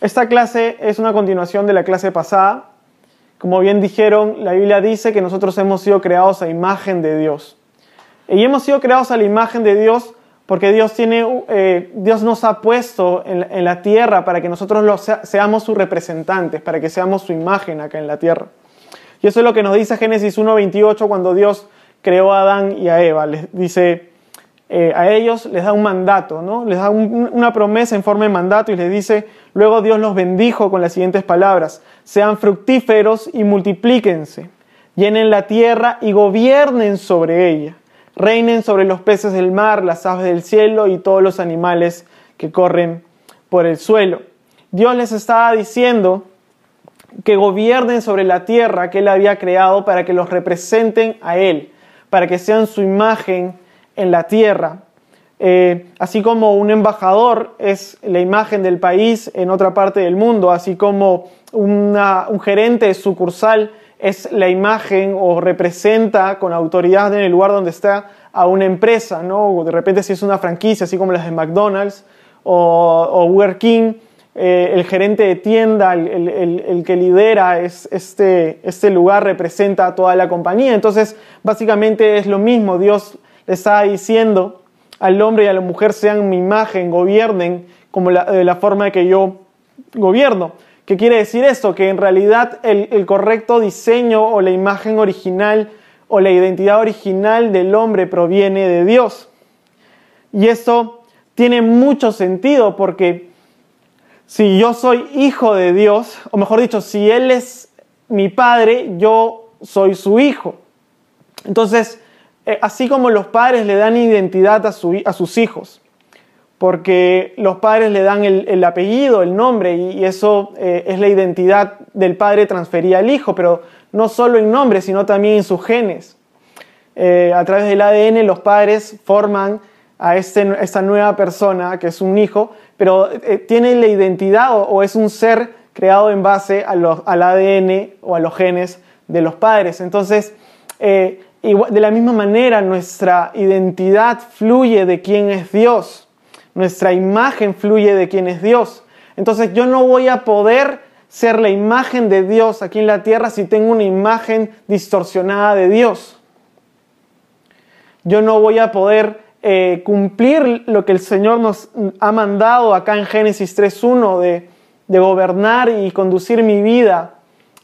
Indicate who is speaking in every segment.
Speaker 1: esta clase es una continuación de la clase pasada. Como bien dijeron, la Biblia dice que nosotros hemos sido creados a imagen de Dios. Y hemos sido creados a la imagen de Dios porque Dios, tiene, eh, Dios nos ha puesto en, la tierra para que nosotros seamos sus representantes, para que seamos su imagen acá en la tierra. Y eso es lo que nos dice Génesis 1.28 cuando Dios creó a Adán y a Eva. Les dice, eh, a ellos les da un mandato, ¿no? les da una promesa en forma de mandato y les dice, luego Dios los bendijo con las siguientes palabras, sean fructíferos y multiplíquense, llenen la tierra y gobiernen sobre ella reinen sobre los peces del mar, las aves del cielo y todos los animales que corren por el suelo. Dios les estaba diciendo que gobiernen sobre la tierra que Él había creado para que los representen a Él, para que sean su imagen en la tierra. Eh, así como un embajador es la imagen del país en otra parte del mundo, así como un gerente sucursal es la imagen o representa con autoridad en el lugar donde está a una empresa, ¿no? De repente si es una franquicia, así como las de McDonald's o, o Burger King, eh, el gerente de tienda, el, que lidera es, este, este lugar representa a toda la compañía. Entonces, básicamente es lo mismo. Dios está diciendo al hombre y a la mujer sean mi imagen, gobiernen como de la forma que yo gobierno. ¿Qué quiere decir esto? Que en realidad el, correcto diseño o la imagen original o la identidad original del hombre proviene de Dios. Y esto tiene mucho sentido porque si yo soy hijo de Dios, o mejor dicho, si Él es mi padre, yo soy su hijo. Entonces, así como los padres le dan identidad a, a sus hijos, porque los padres le dan el, apellido, el nombre, y, eso eh, es la identidad del padre transferida al hijo, pero no solo en nombre, sino también en sus genes. Eh, a través del ADN los padres forman a este, esta nueva persona, que es un hijo, pero eh, tiene la identidad o, es un ser creado en base al ADN o a los genes de los padres. Entonces, de la misma manera, nuestra identidad fluye de quién es Dios. Nuestra imagen fluye de quién es Dios. Entonces yo no voy a poder ser la imagen de Dios aquí en la tierra si tengo una imagen distorsionada de Dios. Yo no voy a poder eh, cumplir lo que el Señor nos ha mandado acá en Génesis 3.1 de, de, gobernar y conducir mi vida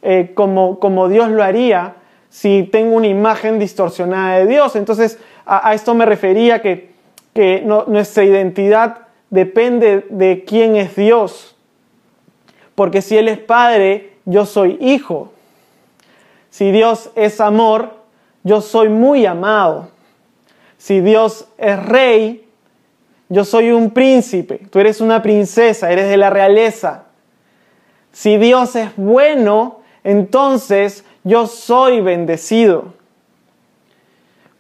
Speaker 1: eh, como, como, Dios lo haría si tengo una imagen distorsionada de Dios. Entonces a esto me refería que que nuestra identidad depende de quién es Dios. Porque si Él es Padre, yo soy hijo. Si Dios es amor, yo soy muy amado. Si Dios es rey, yo soy un príncipe. Tú eres una princesa, eres de la realeza. Si Dios es bueno, entonces yo soy bendecido.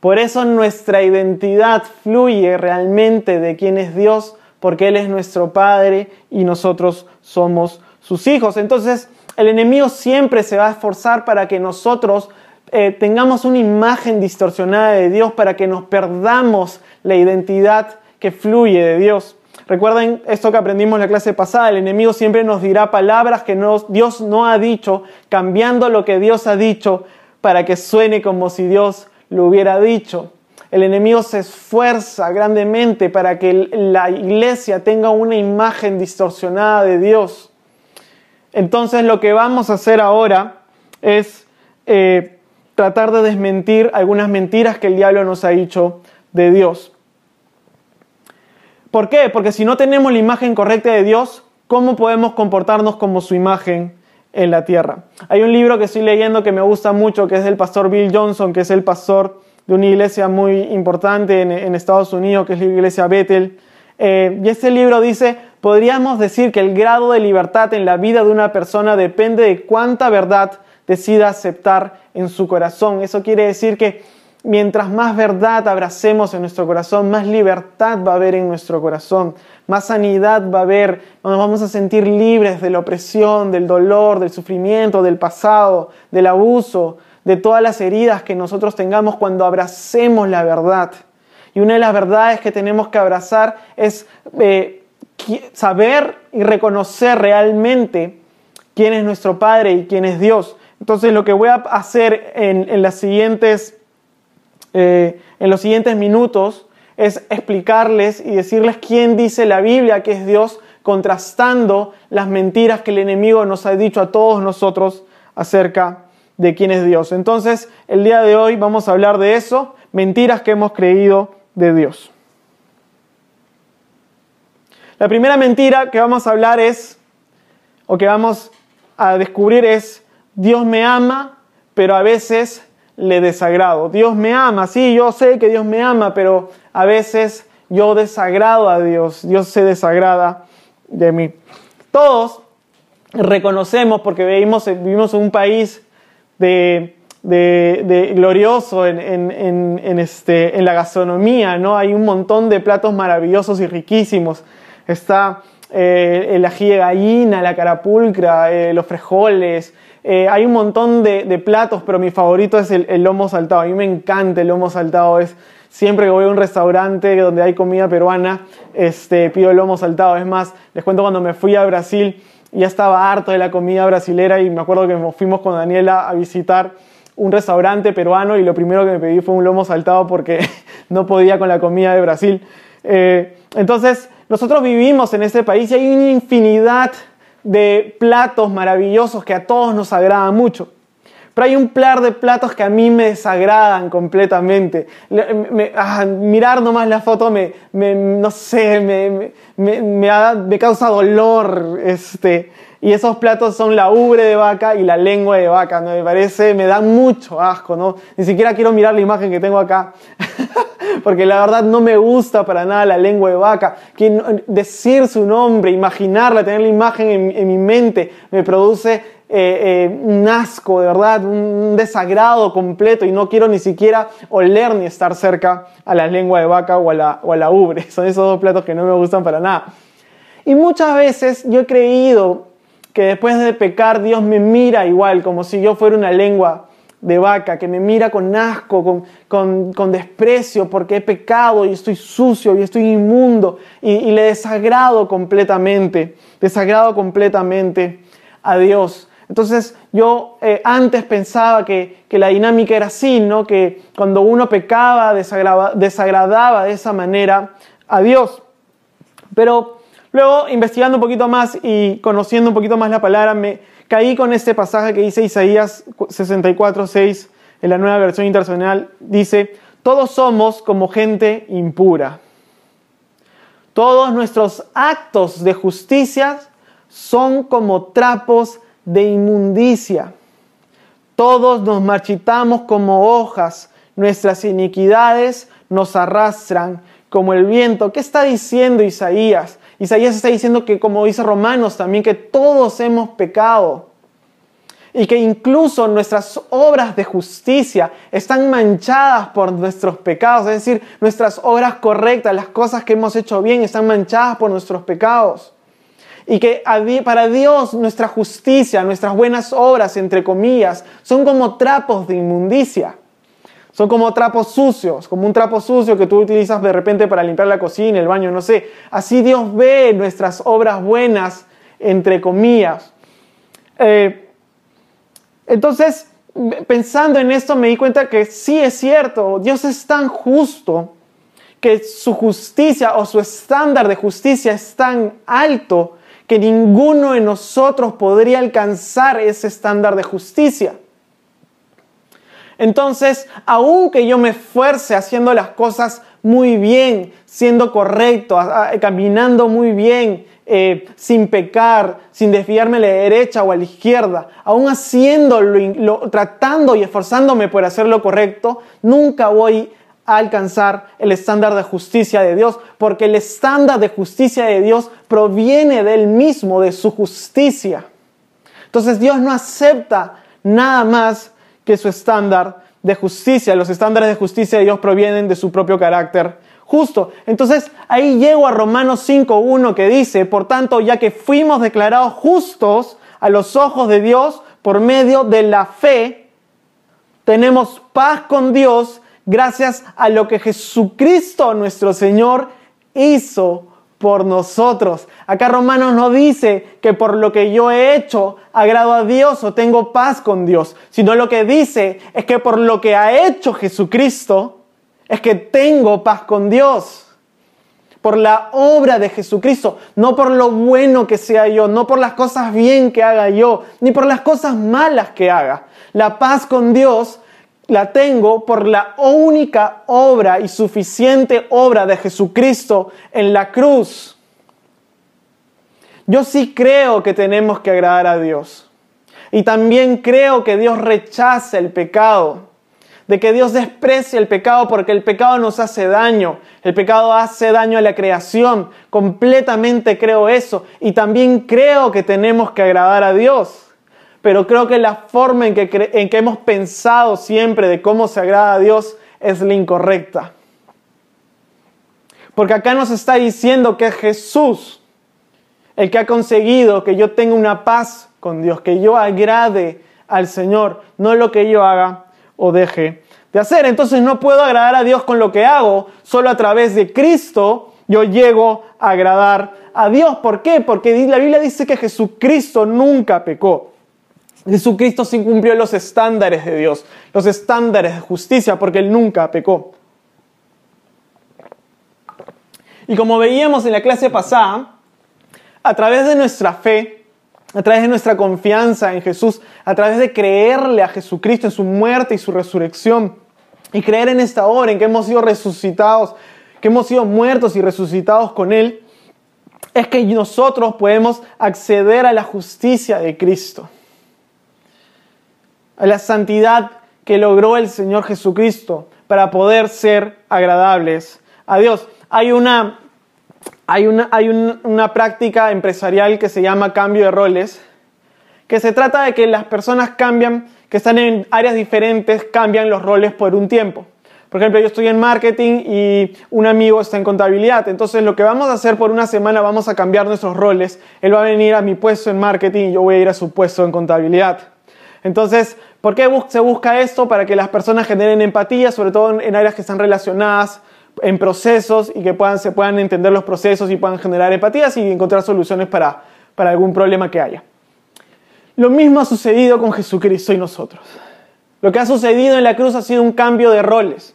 Speaker 1: Por eso nuestra identidad fluye realmente de quién es Dios, porque Él es nuestro Padre y nosotros somos sus hijos. Entonces, el enemigo siempre se va a esforzar para que nosotros eh, tengamos una imagen distorsionada de Dios, para que nos perdamos la identidad que fluye de Dios. Recuerden esto que aprendimos en la clase pasada, el enemigo siempre nos dirá palabras que Dios no ha dicho, cambiando lo que Dios ha dicho para que suene como si Dios lo hubiera dicho. El enemigo se esfuerza grandemente para que la iglesia tenga una imagen distorsionada de Dios. Entonces lo que vamos a hacer ahora es eh, tratar de desmentir algunas mentiras que el diablo nos ha dicho de Dios. ¿Por qué? Porque si no tenemos la imagen correcta de Dios, ¿cómo podemos comportarnos como su imagen en la tierra. Hay un libro que estoy leyendo que me gusta mucho, que es del pastor Bill Johnson, que es el pastor de una iglesia muy importante en, Estados Unidos, que es la iglesia Bethel. Eh, y este libro dice, podríamos decir que el grado de libertad en la vida de una persona depende de cuánta verdad decida aceptar en su corazón. Eso quiere decir que mientras más verdad abracemos en nuestro corazón, más libertad va a haber en nuestro corazón, más sanidad va a haber, nos vamos a sentir libres de la opresión, del dolor, del sufrimiento, del pasado, del abuso, de todas las heridas que nosotros tengamos cuando abracemos la verdad. Y una de las verdades que tenemos que abrazar es eh, saber y reconocer realmente quién es nuestro Padre y quién es Dios. Entonces lo que voy a hacer en, las siguientes, eh, en los siguientes minutos es explicarles y decirles quién dice la Biblia que es Dios, contrastando las mentiras que el enemigo nos ha dicho a todos nosotros acerca de quién es Dios. Entonces, el día de hoy vamos a hablar de eso, mentiras que hemos creído de Dios. La primera mentira que vamos a hablar es, o que vamos a descubrir es, Dios me ama, pero a veces le desagrado. Dios me ama, sí, yo sé que Dios me ama, pero a veces yo desagrado a Dios, Dios se desagrada de mí. Todos reconocemos, porque vivimos, vivimos en un país de, glorioso en, este, en la gastronomía, ¿no? Hay un montón de platos maravillosos y riquísimos. Está eh, el ají de gallina, la carapulcra, eh, los frijoles. Eh, hay un montón de, platos, pero mi favorito es el, lomo saltado. A mí me encanta el lomo saltado. Es, siempre que voy a un restaurante donde hay comida peruana, este, pido lomo saltado. Es más, les cuento cuando me fui a Brasil, ya estaba harto de la comida brasilera y me acuerdo que fuimos con Daniela a visitar un restaurante peruano y lo primero que me pedí fue un lomo saltado porque no podía con la comida de Brasil. entonces, nosotros vivimos en este país y hay una infinidad de platos maravillosos que a todos nos agradan mucho. Pero hay un par de platos que a mí me desagradan completamente. Ah, mirar nomás la foto me, no sé, me, me, causa dolor. Este, y esos platos son la ubre de vaca y la lengua de vaca. Me parece, me da mucho asco, ¿no? Ni siquiera quiero mirar la imagen que tengo acá. porque la verdad no me gusta para nada la lengua de vaca. decir su nombre, imaginarla, tener la imagen en, mi mente, me produce eh, eh, un asco, de verdad, un desagrado completo y no quiero ni siquiera oler ni estar cerca a la lengua de vaca o a la, o a la ubre. Son esos dos platos que no me gustan para nada. Y muchas veces yo he creído que después de pecar Dios me mira igual, como si yo fuera una lengua de vaca, que me mira con asco, con, desprecio, porque he pecado y estoy sucio y estoy inmundo y, le desagrado completamente, desagrado completamente a Dios. Entonces yo eh, antes pensaba que, la dinámica era así, ¿no? que cuando uno pecaba desagradaba de esa manera a Dios. Pero luego investigando un poquito más y conociendo un poquito más la palabra, me, caí con este pasaje que dice Isaías 64, 6 en la nueva versión internacional. Dice, todos somos como gente impura. Todos nuestros actos de justicia son como trapos de inmundicia. Todos nos marchitamos como hojas, nuestras iniquidades nos arrastran como el viento. ¿Qué está diciendo Isaías? Isaías está diciendo que, como dice Romanos también, que todos hemos pecado y que incluso nuestras obras de justicia están manchadas por nuestros pecados, es decir, nuestras obras correctas, las cosas que hemos hecho bien, están manchadas por nuestros pecados. Y que para Dios nuestra justicia, nuestras buenas obras, entre comillas, son como trapos de inmundicia. Son como trapos sucios, como un trapo sucio que tú utilizas de repente para limpiar la cocina, el baño, no sé. Así Dios ve nuestras obras buenas, entre comillas. Eh, entonces, pensando en esto, me di cuenta que sí es cierto, Dios es tan justo que su justicia o su estándar de justicia es tan alto que ninguno de nosotros podría alcanzar ese estándar de justicia. Entonces, aunque yo me esfuerce haciendo las cosas muy bien, siendo correcto, caminando muy bien, eh, sin pecar, sin desviarme a la derecha o a la izquierda, aún haciéndolo, tratando y esforzándome por hacer lo correcto, nunca voy alcanzar el estándar de justicia de Dios, porque el estándar de justicia de Dios proviene de Él mismo, de su justicia. Entonces Dios no acepta nada más que su estándar de justicia. Los estándares de justicia de Dios provienen de su propio carácter justo. Entonces ahí llego a Romanos 5.1 que dice, por tanto, ya que fuimos declarados justos a los ojos de Dios por medio de la fe, tenemos paz con Dios gracias a lo que Jesucristo nuestro Señor hizo por nosotros. Acá Romanos no dice que por lo que yo he hecho agrado a Dios o tengo paz con Dios, sino lo que dice es que por lo que ha hecho Jesucristo es que tengo paz con Dios. Por la obra de Jesucristo, no por lo bueno que sea yo, no por las cosas bien que haga yo, ni por las cosas malas que haga. La paz con Dios la tengo por la única obra y suficiente obra de Jesucristo en la cruz. Yo sí creo que tenemos que agradar a Dios. Y también creo que Dios rechaza el pecado, de que Dios desprecia el pecado porque el pecado nos hace daño, el pecado hace daño a la creación, completamente creo eso. Y también creo que tenemos que agradar a Dios pero creo que la forma en que, en que hemos pensado siempre de cómo se agrada a Dios es la incorrecta. Porque acá nos está diciendo que es Jesús el que ha conseguido que yo tenga una paz con Dios, que yo agrade al Señor, no lo que yo haga o deje de hacer. Entonces no puedo agradar a Dios con lo que hago, solo a través de Cristo yo llego a agradar a Dios. ¿Por qué? Porque la Biblia dice que Jesucristo nunca pecó. Jesucristo sí cumplió los estándares de Dios, los estándares de justicia, porque Él nunca pecó. Y como veíamos en la clase pasada, a través de nuestra fe, a través de nuestra confianza en Jesús, a través de creerle a Jesucristo en su muerte y su resurrección, y creer en esta hora en que hemos sido resucitados, que hemos sido muertos y resucitados con Él, es que nosotros podemos acceder a la justicia de Cristo la santidad que logró el Señor Jesucristo para poder ser agradables a Dios. Hay una, hay una, hay una práctica empresarial que se llama cambio de roles, que se trata de que las personas cambian, que están en áreas diferentes, cambian los roles por un tiempo. Por ejemplo, yo estoy en marketing y un amigo está en contabilidad. Entonces, lo que vamos a hacer por una semana, vamos a cambiar nuestros roles. Él va a venir a mi puesto en marketing y yo voy a ir a su puesto en contabilidad. Entonces, ¿por qué se busca esto? Para que las personas generen empatía, sobre todo en áreas que están relacionadas en procesos y que puedan, se puedan entender los procesos y puedan generar empatías y encontrar soluciones para, algún problema que haya. Lo mismo ha sucedido con Jesucristo y nosotros. Lo que ha sucedido en la cruz ha sido un cambio de roles.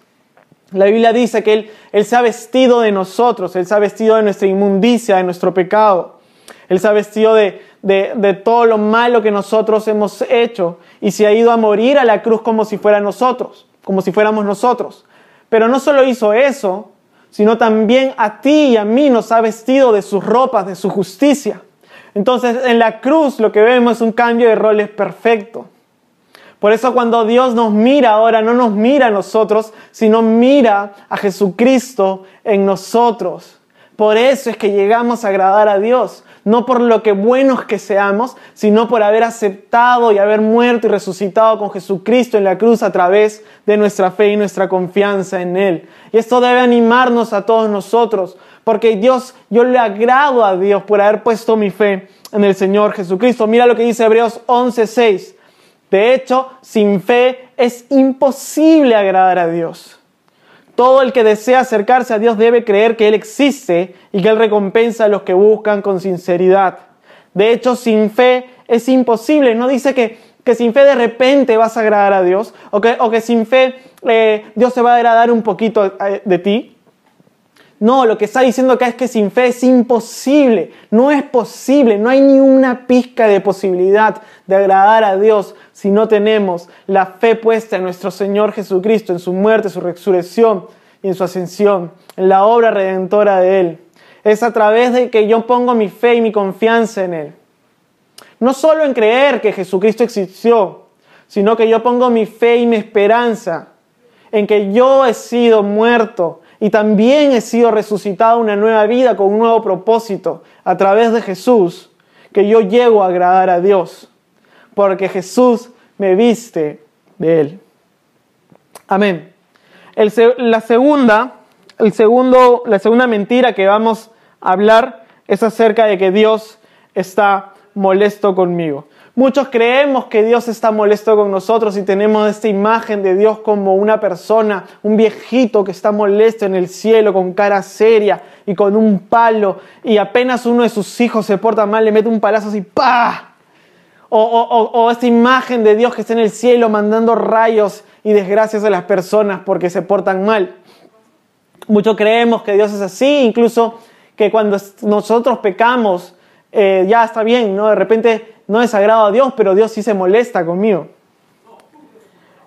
Speaker 1: La Biblia dice que Él, él se ha vestido de nosotros, Él se ha vestido de nuestra inmundicia, de nuestro pecado. Él se ha vestido de, de, todo lo malo que nosotros hemos hecho y se ha ido a morir a la cruz como si fuera nosotros, como si fuéramos nosotros. Pero no solo hizo eso, sino también a ti y a mí nos ha vestido de sus ropas, de su justicia. Entonces en la cruz lo que vemos es un cambio de roles perfecto. Por eso cuando Dios nos mira ahora, no nos mira a nosotros, sino mira a Jesucristo en nosotros. Por eso es que llegamos a agradar a Dios, no por lo que buenos que seamos, sino por haber aceptado y haber muerto y resucitado con Jesucristo en la cruz a través de nuestra fe y nuestra confianza en Él. Y esto debe animarnos a todos nosotros, porque Dios, yo le agrado a Dios por haber puesto mi fe en el Señor Jesucristo. Mira lo que dice Hebreos 11:6. De hecho, sin fe es imposible agradar a Dios. Todo el que desea acercarse a Dios debe creer que Él existe y que Él recompensa a los que buscan con sinceridad. De hecho, sin fe es imposible. No dice que, que sin fe de repente vas a agradar a Dios o que, o que sin fe eh, Dios se va a agradar un poquito eh, de ti. No, lo que está diciendo acá es que sin fe es imposible, no es posible, no hay ni una pizca de posibilidad de agradar a Dios si no tenemos la fe puesta en nuestro Señor Jesucristo, en su muerte, su resurrección y en su ascensión, en la obra redentora de Él. Es a través de que yo pongo mi fe y mi confianza en Él. No solo en creer que Jesucristo existió, sino que yo pongo mi fe y mi esperanza en que yo he sido muerto y también he sido resucitado una nueva vida con un nuevo propósito a través de Jesús, que yo llego a agradar a Dios, porque Jesús me viste de Él. Amén. la, segunda, el segundo, la segunda mentira que vamos a hablar es acerca de que Dios está molesto conmigo. Muchos creemos que Dios está molesto con nosotros y tenemos esta imagen de Dios como una persona, un viejito que está molesto en el cielo con cara seria y con un palo y apenas uno de sus hijos se porta mal le mete un palazo así, ¡pa! O, esta imagen de Dios que está en el cielo mandando rayos y desgracias a las personas porque se portan mal. Muchos creemos que Dios es así, incluso que cuando nosotros pecamos, eh, ya está bien, ¿no? De repente no desagrado a Dios, pero Dios sí se molesta conmigo.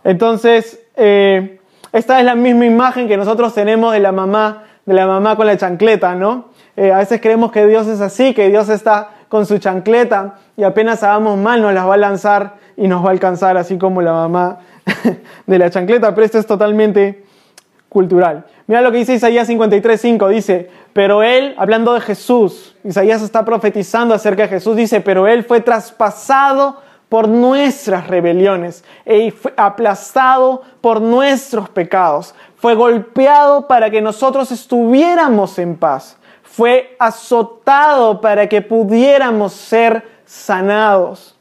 Speaker 1: Entonces, eh, esta es la misma imagen que nosotros tenemos de la mamá, de la mamá con la chancleta, ¿no? Eh, a veces creemos que Dios es así, que Dios está con su chancleta y apenas hagamos mal nos las va a lanzar y nos va a alcanzar, así como la mamá de la chancleta, pero esto es totalmente cultural. Mira lo que dice Isaías 53.5, dice, pero él, hablando de Jesús, Isaías está profetizando acerca de Jesús, dice, pero él fue traspasado por nuestras rebeliones y fue aplastado por nuestros pecados, fue golpeado para que nosotros estuviéramos en paz, fue azotado para que pudiéramos ser sanados.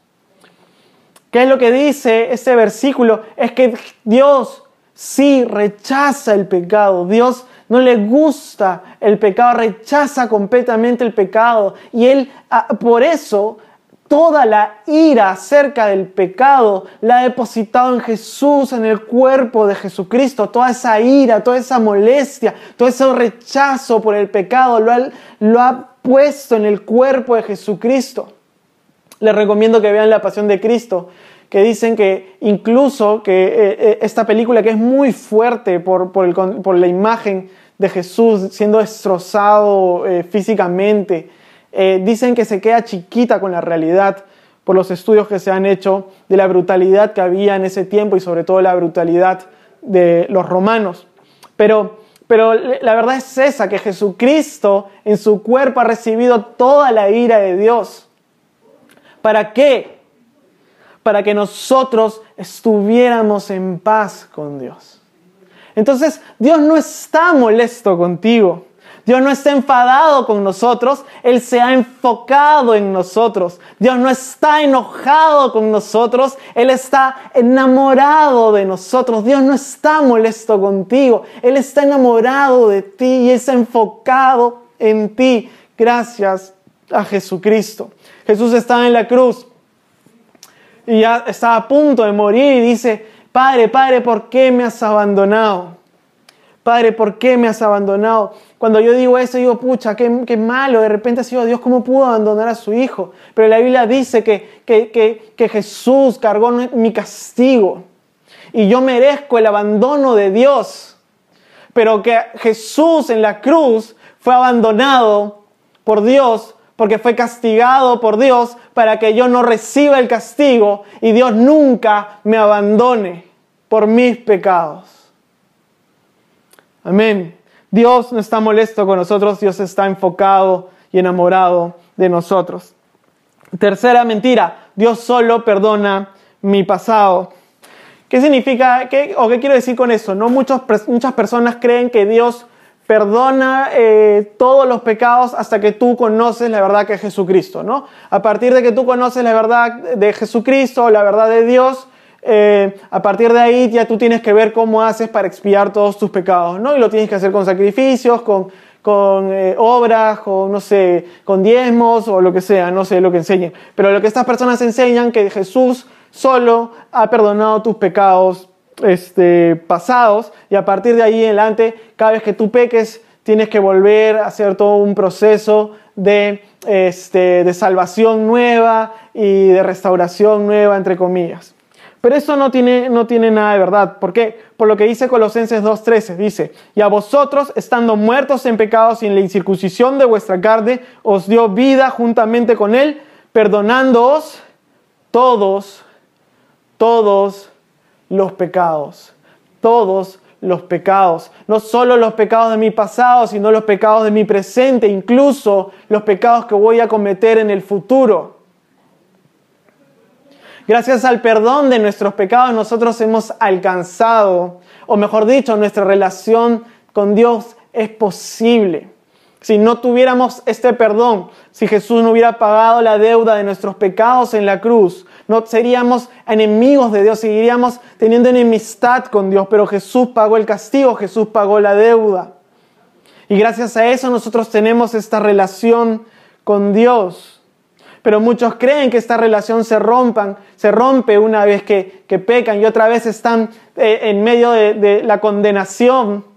Speaker 1: ¿Qué es lo que dice este versículo? Es que Dios sí rechaza el pecado. Dios no le gusta el pecado, rechaza completamente el pecado. Y Él, ah, por eso, toda la ira acerca del pecado la ha depositado en Jesús, en el cuerpo de Jesucristo. Toda esa ira, toda esa molestia, todo ese rechazo por el pecado lo ha, lo ha puesto en el cuerpo de Jesucristo. Les recomiendo que vean la pasión de Cristo que dicen que incluso que eh, eh, esta película que es muy fuerte por, por, la imagen de Jesús siendo destrozado eh, físicamente, dicen que se queda chiquita con la realidad por los estudios que se han hecho de la brutalidad que había en ese tiempo y sobre todo la brutalidad de los romanos. Pero, pero la verdad es esa, que Jesucristo en su cuerpo ha recibido toda la ira de Dios. ¿Para qué? Para que nosotros estuviéramos en paz con Dios. Entonces, Dios no está molesto contigo. Dios no está enfadado con nosotros, Él se ha enfocado en nosotros. Dios no está enojado con nosotros, Él está enamorado de nosotros. Dios no está molesto contigo, Él está enamorado de ti y está enfocado en ti gracias a Jesucristo. Jesús está en la cruz y ya está a punto de morir y dice, Padre, Padre, ¿por qué me has abandonado? Padre, ¿por qué me has abandonado? Cuando yo digo eso, digo, pucha, qué, qué malo, de repente ha sido Dios, ¿cómo pudo abandonar a su hijo? Pero la Biblia dice que, que, que, que Jesús cargó mi castigo y yo merezco el abandono de Dios, pero que Jesús en la cruz fue abandonado por Dios porque fue castigado por Dios para que yo no reciba el castigo y Dios nunca me abandone por mis pecados. Amén. Dios no está molesto con nosotros, Dios está enfocado y enamorado de nosotros. Tercera mentira, Dios solo perdona mi pasado. ¿Qué significa qué, o qué quiero decir con eso? No muchas personas creen que Dios perdona eh, todos los pecados hasta que tú conoces la verdad que es Jesucristo, ¿no? A partir de que tú conoces la verdad de Jesucristo, la verdad de Dios, eh, a partir de ahí ya tú tienes que ver cómo haces para expiar todos tus pecados, ¿no? Y lo tienes que hacer con sacrificios, con, con eh, obras, con, no sé, con diezmos o lo que sea, no sé lo que enseñen. Pero lo que estas personas enseñan que Jesús solo ha perdonado tus pecados este, pasados y a partir de ahí en adelante, cada vez que tú peques, tienes que volver a hacer todo un proceso de, este, de salvación nueva y de restauración nueva, entre comillas. Pero eso no tiene, no tiene nada de verdad. ¿Por qué? Por lo que dice Colosenses 2.13. Dice, y a vosotros, estando muertos en pecados y en la incircuncisión de vuestra carne, os dio vida juntamente con él, perdonándoos todos, todos los pecados, todos los pecados, no solo los pecados de mi pasado, sino los pecados de mi presente, incluso los pecados que voy a cometer en el futuro. Gracias al perdón de nuestros pecados nosotros hemos alcanzado, o mejor dicho, nuestra relación con Dios es posible. Si no tuviéramos este perdón, si Jesús no hubiera pagado la deuda de nuestros pecados en la cruz, no seríamos enemigos de Dios, seguiríamos teniendo enemistad con Dios, pero Jesús pagó el castigo, Jesús pagó la deuda. Y gracias a eso nosotros tenemos esta relación con Dios. Pero muchos creen que esta relación se rompan, se rompe una vez que, pecan y otra vez están eh, en medio de la condenación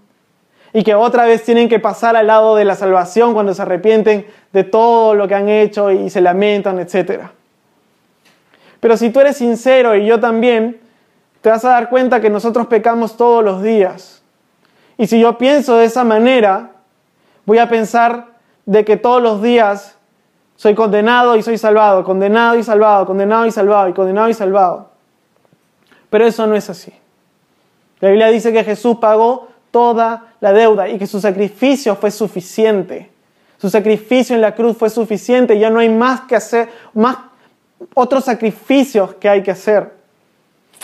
Speaker 1: y que otra vez tienen que pasar al lado de la salvación cuando se arrepienten de todo lo que han hecho y se lamentan, etc. Pero si tú eres sincero y yo también, te vas a dar cuenta que nosotros pecamos todos los días. Y si yo pienso de esa manera, voy a pensar de que todos los días soy condenado y soy salvado, condenado y salvado, condenado y salvado y condenado y salvado. Pero eso no es así. La Biblia dice que Jesús pagó toda la deuda y que su sacrificio fue suficiente. Su sacrificio en la cruz fue suficiente, ya no hay más que hacer, más otros sacrificios que hay que hacer.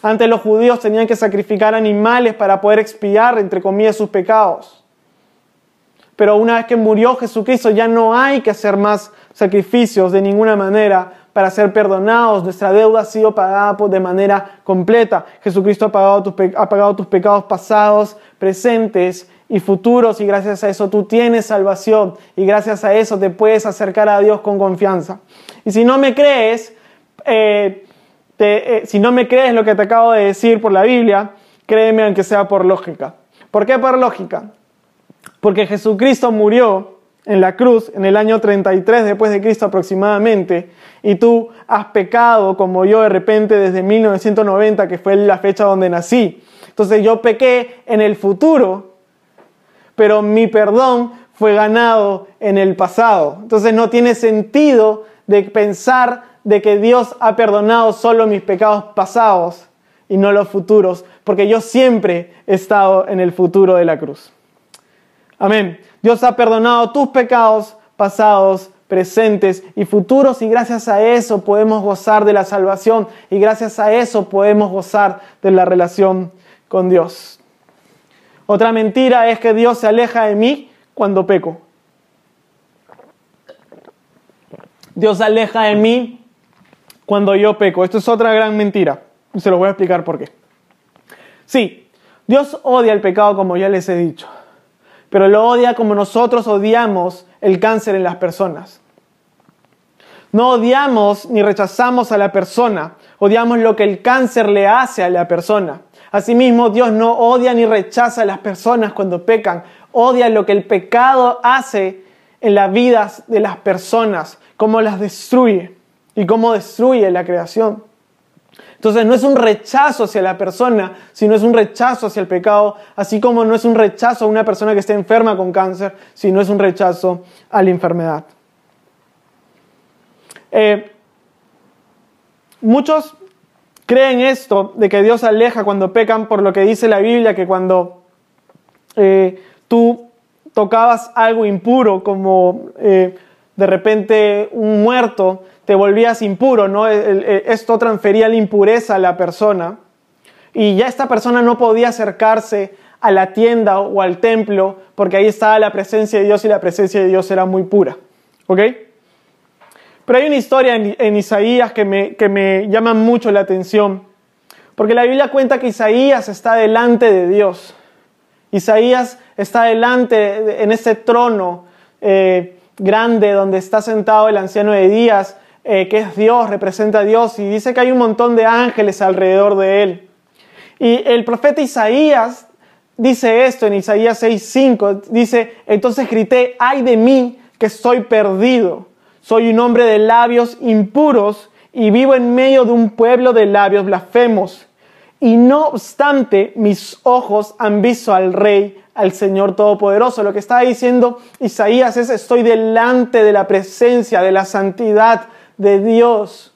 Speaker 1: Antes los judíos tenían que sacrificar animales para poder expiar, entre comillas, sus pecados. Pero una vez que murió Jesucristo ya no hay que hacer más sacrificios de ninguna manera para ser perdonados. Nuestra deuda ha sido pagada de manera completa. Jesucristo ha pagado, tus, ha pagado tus pecados pasados, presentes y futuros y gracias a eso tú tienes salvación y gracias a eso te puedes acercar a Dios con confianza. Y si no me crees, eh, eh, si no me crees lo que te acabo de decir por la Biblia, créeme aunque sea por lógica. ¿Por qué por lógica? Porque Jesucristo murió en la cruz en el año 33 después de Cristo aproximadamente, y tú has pecado como yo de repente desde 1990, que fue la fecha donde nací. Entonces yo pequé en el futuro, pero mi perdón fue ganado en el pasado. Entonces no tiene sentido de pensar de que Dios ha perdonado solo mis pecados pasados y no los futuros, porque yo siempre he estado en el futuro de la cruz. Amén. Dios ha perdonado tus pecados pasados, presentes y futuros y gracias a eso podemos gozar de la salvación y gracias a eso podemos gozar de la relación con Dios. Otra mentira es que Dios se aleja de mí cuando peco. Dios se aleja de mí cuando yo peco. Esto es otra gran mentira. Se lo voy a explicar por qué. Sí, Dios odia el pecado como ya les he dicho pero lo odia como nosotros odiamos el cáncer en las personas. No odiamos ni rechazamos a la persona, odiamos lo que el cáncer le hace a la persona. Asimismo, Dios no odia ni rechaza a las personas cuando pecan, odia lo que el pecado hace en las vidas de las personas, cómo las destruye y cómo destruye la creación. Entonces no es un rechazo hacia la persona, sino es un rechazo hacia el pecado, así como no es un rechazo a una persona que esté enferma con cáncer, sino es un rechazo a la enfermedad. Eh, muchos creen esto de que Dios aleja cuando pecan por lo que dice la Biblia, que cuando eh, tú tocabas algo impuro, como eh, de repente un muerto, te volvías impuro, ¿no? Esto transfería la impureza a la persona y ya esta persona no podía acercarse a la tienda o al templo porque ahí estaba la presencia de Dios y la presencia de Dios era muy pura, ¿ok? Pero hay una historia en, Isaías que me, que me llama mucho la atención, porque la Biblia cuenta que Isaías está delante de Dios. Isaías está delante en ese trono eh, grande donde está sentado el anciano de días eh, que es Dios, representa a Dios, y dice que hay un montón de ángeles alrededor de él. Y el profeta Isaías dice esto en Isaías 6:5, dice, entonces grité, ay de mí que estoy perdido, soy un hombre de labios impuros y vivo en medio de un pueblo de labios blasfemos. Y no obstante, mis ojos han visto al Rey, al Señor Todopoderoso. Lo que está diciendo Isaías es, estoy delante de la presencia, de la santidad, de Dios.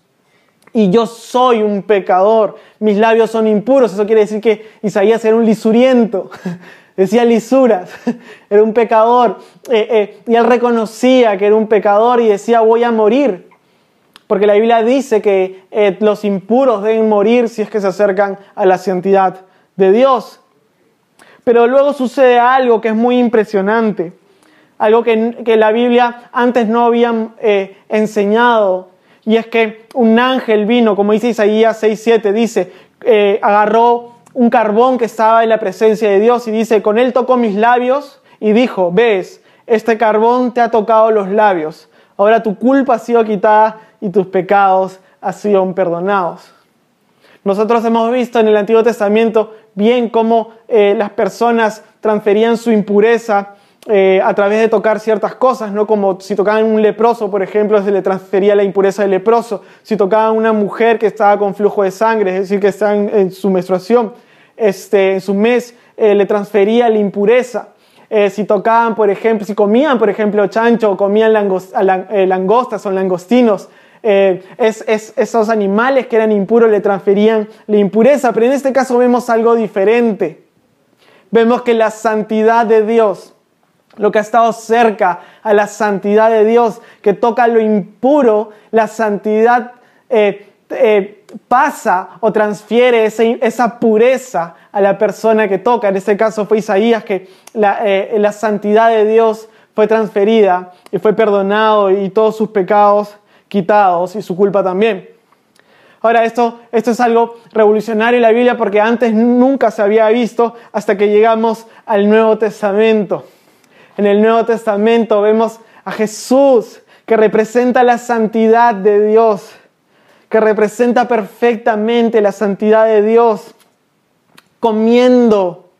Speaker 1: Y yo soy un pecador, mis labios son impuros, eso quiere decir que Isaías era un lisuriento, decía lisuras, era un pecador, eh, eh, y él reconocía que era un pecador y decía voy a morir, porque la Biblia dice que eh, los impuros deben morir si es que se acercan a la santidad de Dios. Pero luego sucede algo que es muy impresionante. Algo que, que la Biblia antes no había eh, enseñado, y es que un ángel vino, como dice Isaías 6.7, dice, eh, agarró un carbón que estaba en la presencia de Dios y dice, con él tocó mis labios y dijo, ves, este carbón te ha tocado los labios, ahora tu culpa ha sido quitada y tus pecados han sido perdonados. Nosotros hemos visto en el Antiguo Testamento bien cómo eh, las personas transferían su impureza eh, a través de tocar ciertas cosas, ¿no? Como si tocaban un leproso, por ejemplo, se le transfería la impureza del leproso. Si tocaban una mujer que estaba con flujo de sangre, es decir, que está en, su menstruación, este, en su mes, eh, le transfería la impureza. Eh, si tocaban, por ejemplo, si comían, por ejemplo, chancho o comían langostas o langostinos, es, esos animales que eran impuros le transferían la impureza. Pero en este caso vemos algo diferente. Vemos que la santidad de Dios lo que ha estado cerca a la santidad de Dios, que toca lo impuro, la santidad eh, eh, pasa o transfiere esa, pureza a la persona que toca. En este caso fue Isaías, que la, eh, la santidad de Dios fue transferida y fue perdonado y todos sus pecados quitados y su culpa también. Ahora, esto, esto es algo revolucionario en la Biblia porque antes nunca se había visto hasta que llegamos al Nuevo Testamento. En el Nuevo Testamento vemos a Jesús que representa la santidad de Dios, que representa perfectamente la santidad de Dios, comiendo,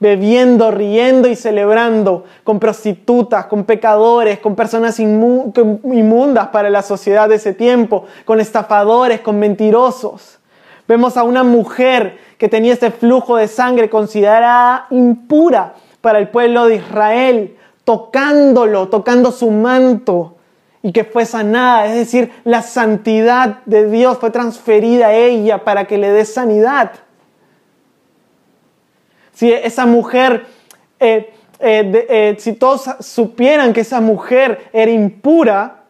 Speaker 1: bebiendo, riendo y celebrando con prostitutas, con pecadores, con personas inmundas para la sociedad de ese tiempo, con estafadores, con mentirosos. Vemos a una mujer que tenía este flujo de sangre considerada impura para el pueblo de Israel, tocándolo, tocando su manto y que fue sanada. Es decir, la santidad de Dios fue transferida a ella para que le dé sanidad. Si esa mujer, eh, eh, eh, si todos supieran que esa mujer era impura,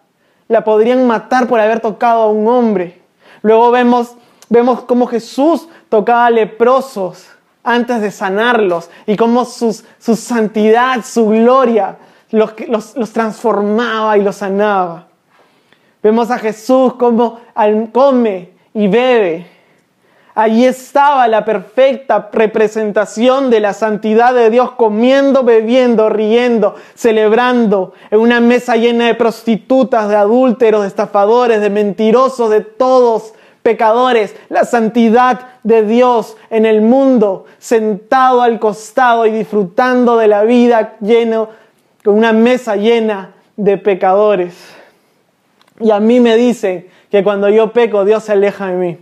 Speaker 1: la podrían matar por haber tocado a un hombre. Luego vemos, vemos cómo Jesús tocaba a leprosos antes de sanarlos y cómo su santidad, su gloria los, los, transformaba y los sanaba. Vemos a Jesús como come y bebe. Allí estaba la perfecta representación de la santidad de Dios comiendo, bebiendo, riendo, celebrando en una mesa llena de prostitutas, de adúlteros, de estafadores, de mentirosos, de todos pecadores, la santidad de Dios en el mundo, sentado al costado y disfrutando de la vida lleno, con una mesa llena de pecadores. Y a mí me dicen que cuando yo peco, Dios se aleja de mí.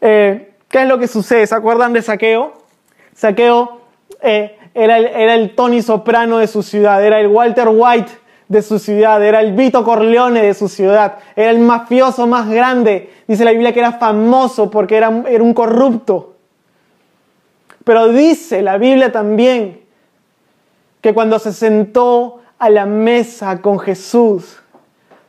Speaker 1: Eh, ¿Qué es lo que sucede? ¿Se acuerdan de Saqueo? Saqueo eh, era, el, era el Tony Soprano de su ciudad, era el Walter White de su ciudad, era el Vito Corleone de su ciudad, era el mafioso más grande. Dice la Biblia que era famoso porque era, era un corrupto. Pero dice la Biblia también que cuando se sentó a la mesa con Jesús,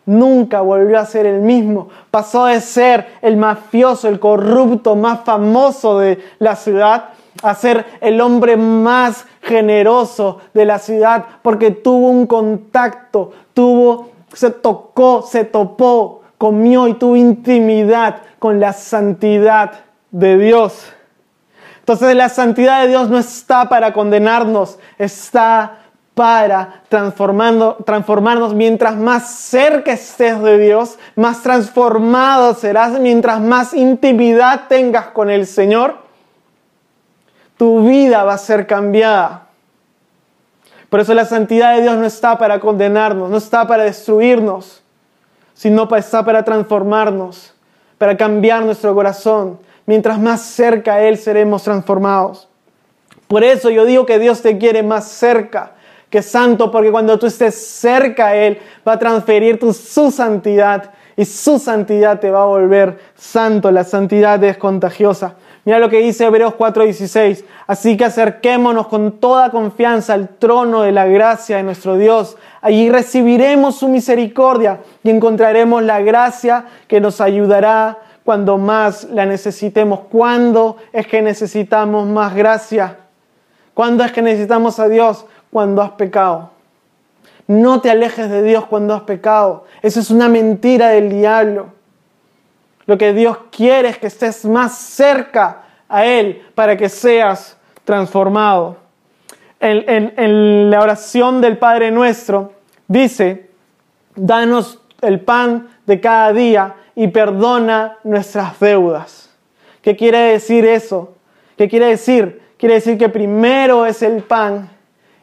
Speaker 1: nunca volvió a ser el mismo. Pasó de ser el mafioso, el corrupto más famoso de la ciudad, a ser el hombre más generoso de la ciudad porque tuvo un contacto, tuvo, se tocó, se topó, comió y tuvo intimidad con la santidad de Dios. Entonces la santidad de Dios no está para condenarnos, está para transformarnos. Mientras más cerca estés de Dios, más transformado serás. Mientras más intimidad tengas con el Señor, tu vida va a ser cambiada. Por eso la santidad de Dios no está para condenarnos, no está para destruirnos, sino está para transformarnos, para cambiar nuestro corazón. Mientras más cerca a Él seremos transformados. Por eso yo digo que Dios te quiere más cerca que santo, porque cuando tú estés cerca a Él, va a transferir tu, su santidad y su santidad te va a volver santo. La santidad es contagiosa. Mira lo que dice Hebreos 4:16. Así que acerquémonos con toda confianza al trono de la gracia de nuestro Dios. Allí recibiremos su misericordia y encontraremos la gracia que nos ayudará cuando más la necesitemos. ¿Cuándo es que necesitamos más gracia? ¿Cuándo es que necesitamos a Dios? Cuando has pecado. no te alejes de Dios cuando has pecado. Eso es una mentira del diablo. Lo que Dios quiere es que estés más cerca a Él para que seas transformado. En, la oración del Padre nuestro dice, danos el pan de cada día y perdona nuestras deudas. ¿Qué quiere decir eso? ¿Qué quiere decir? Quiere decir que primero es el pan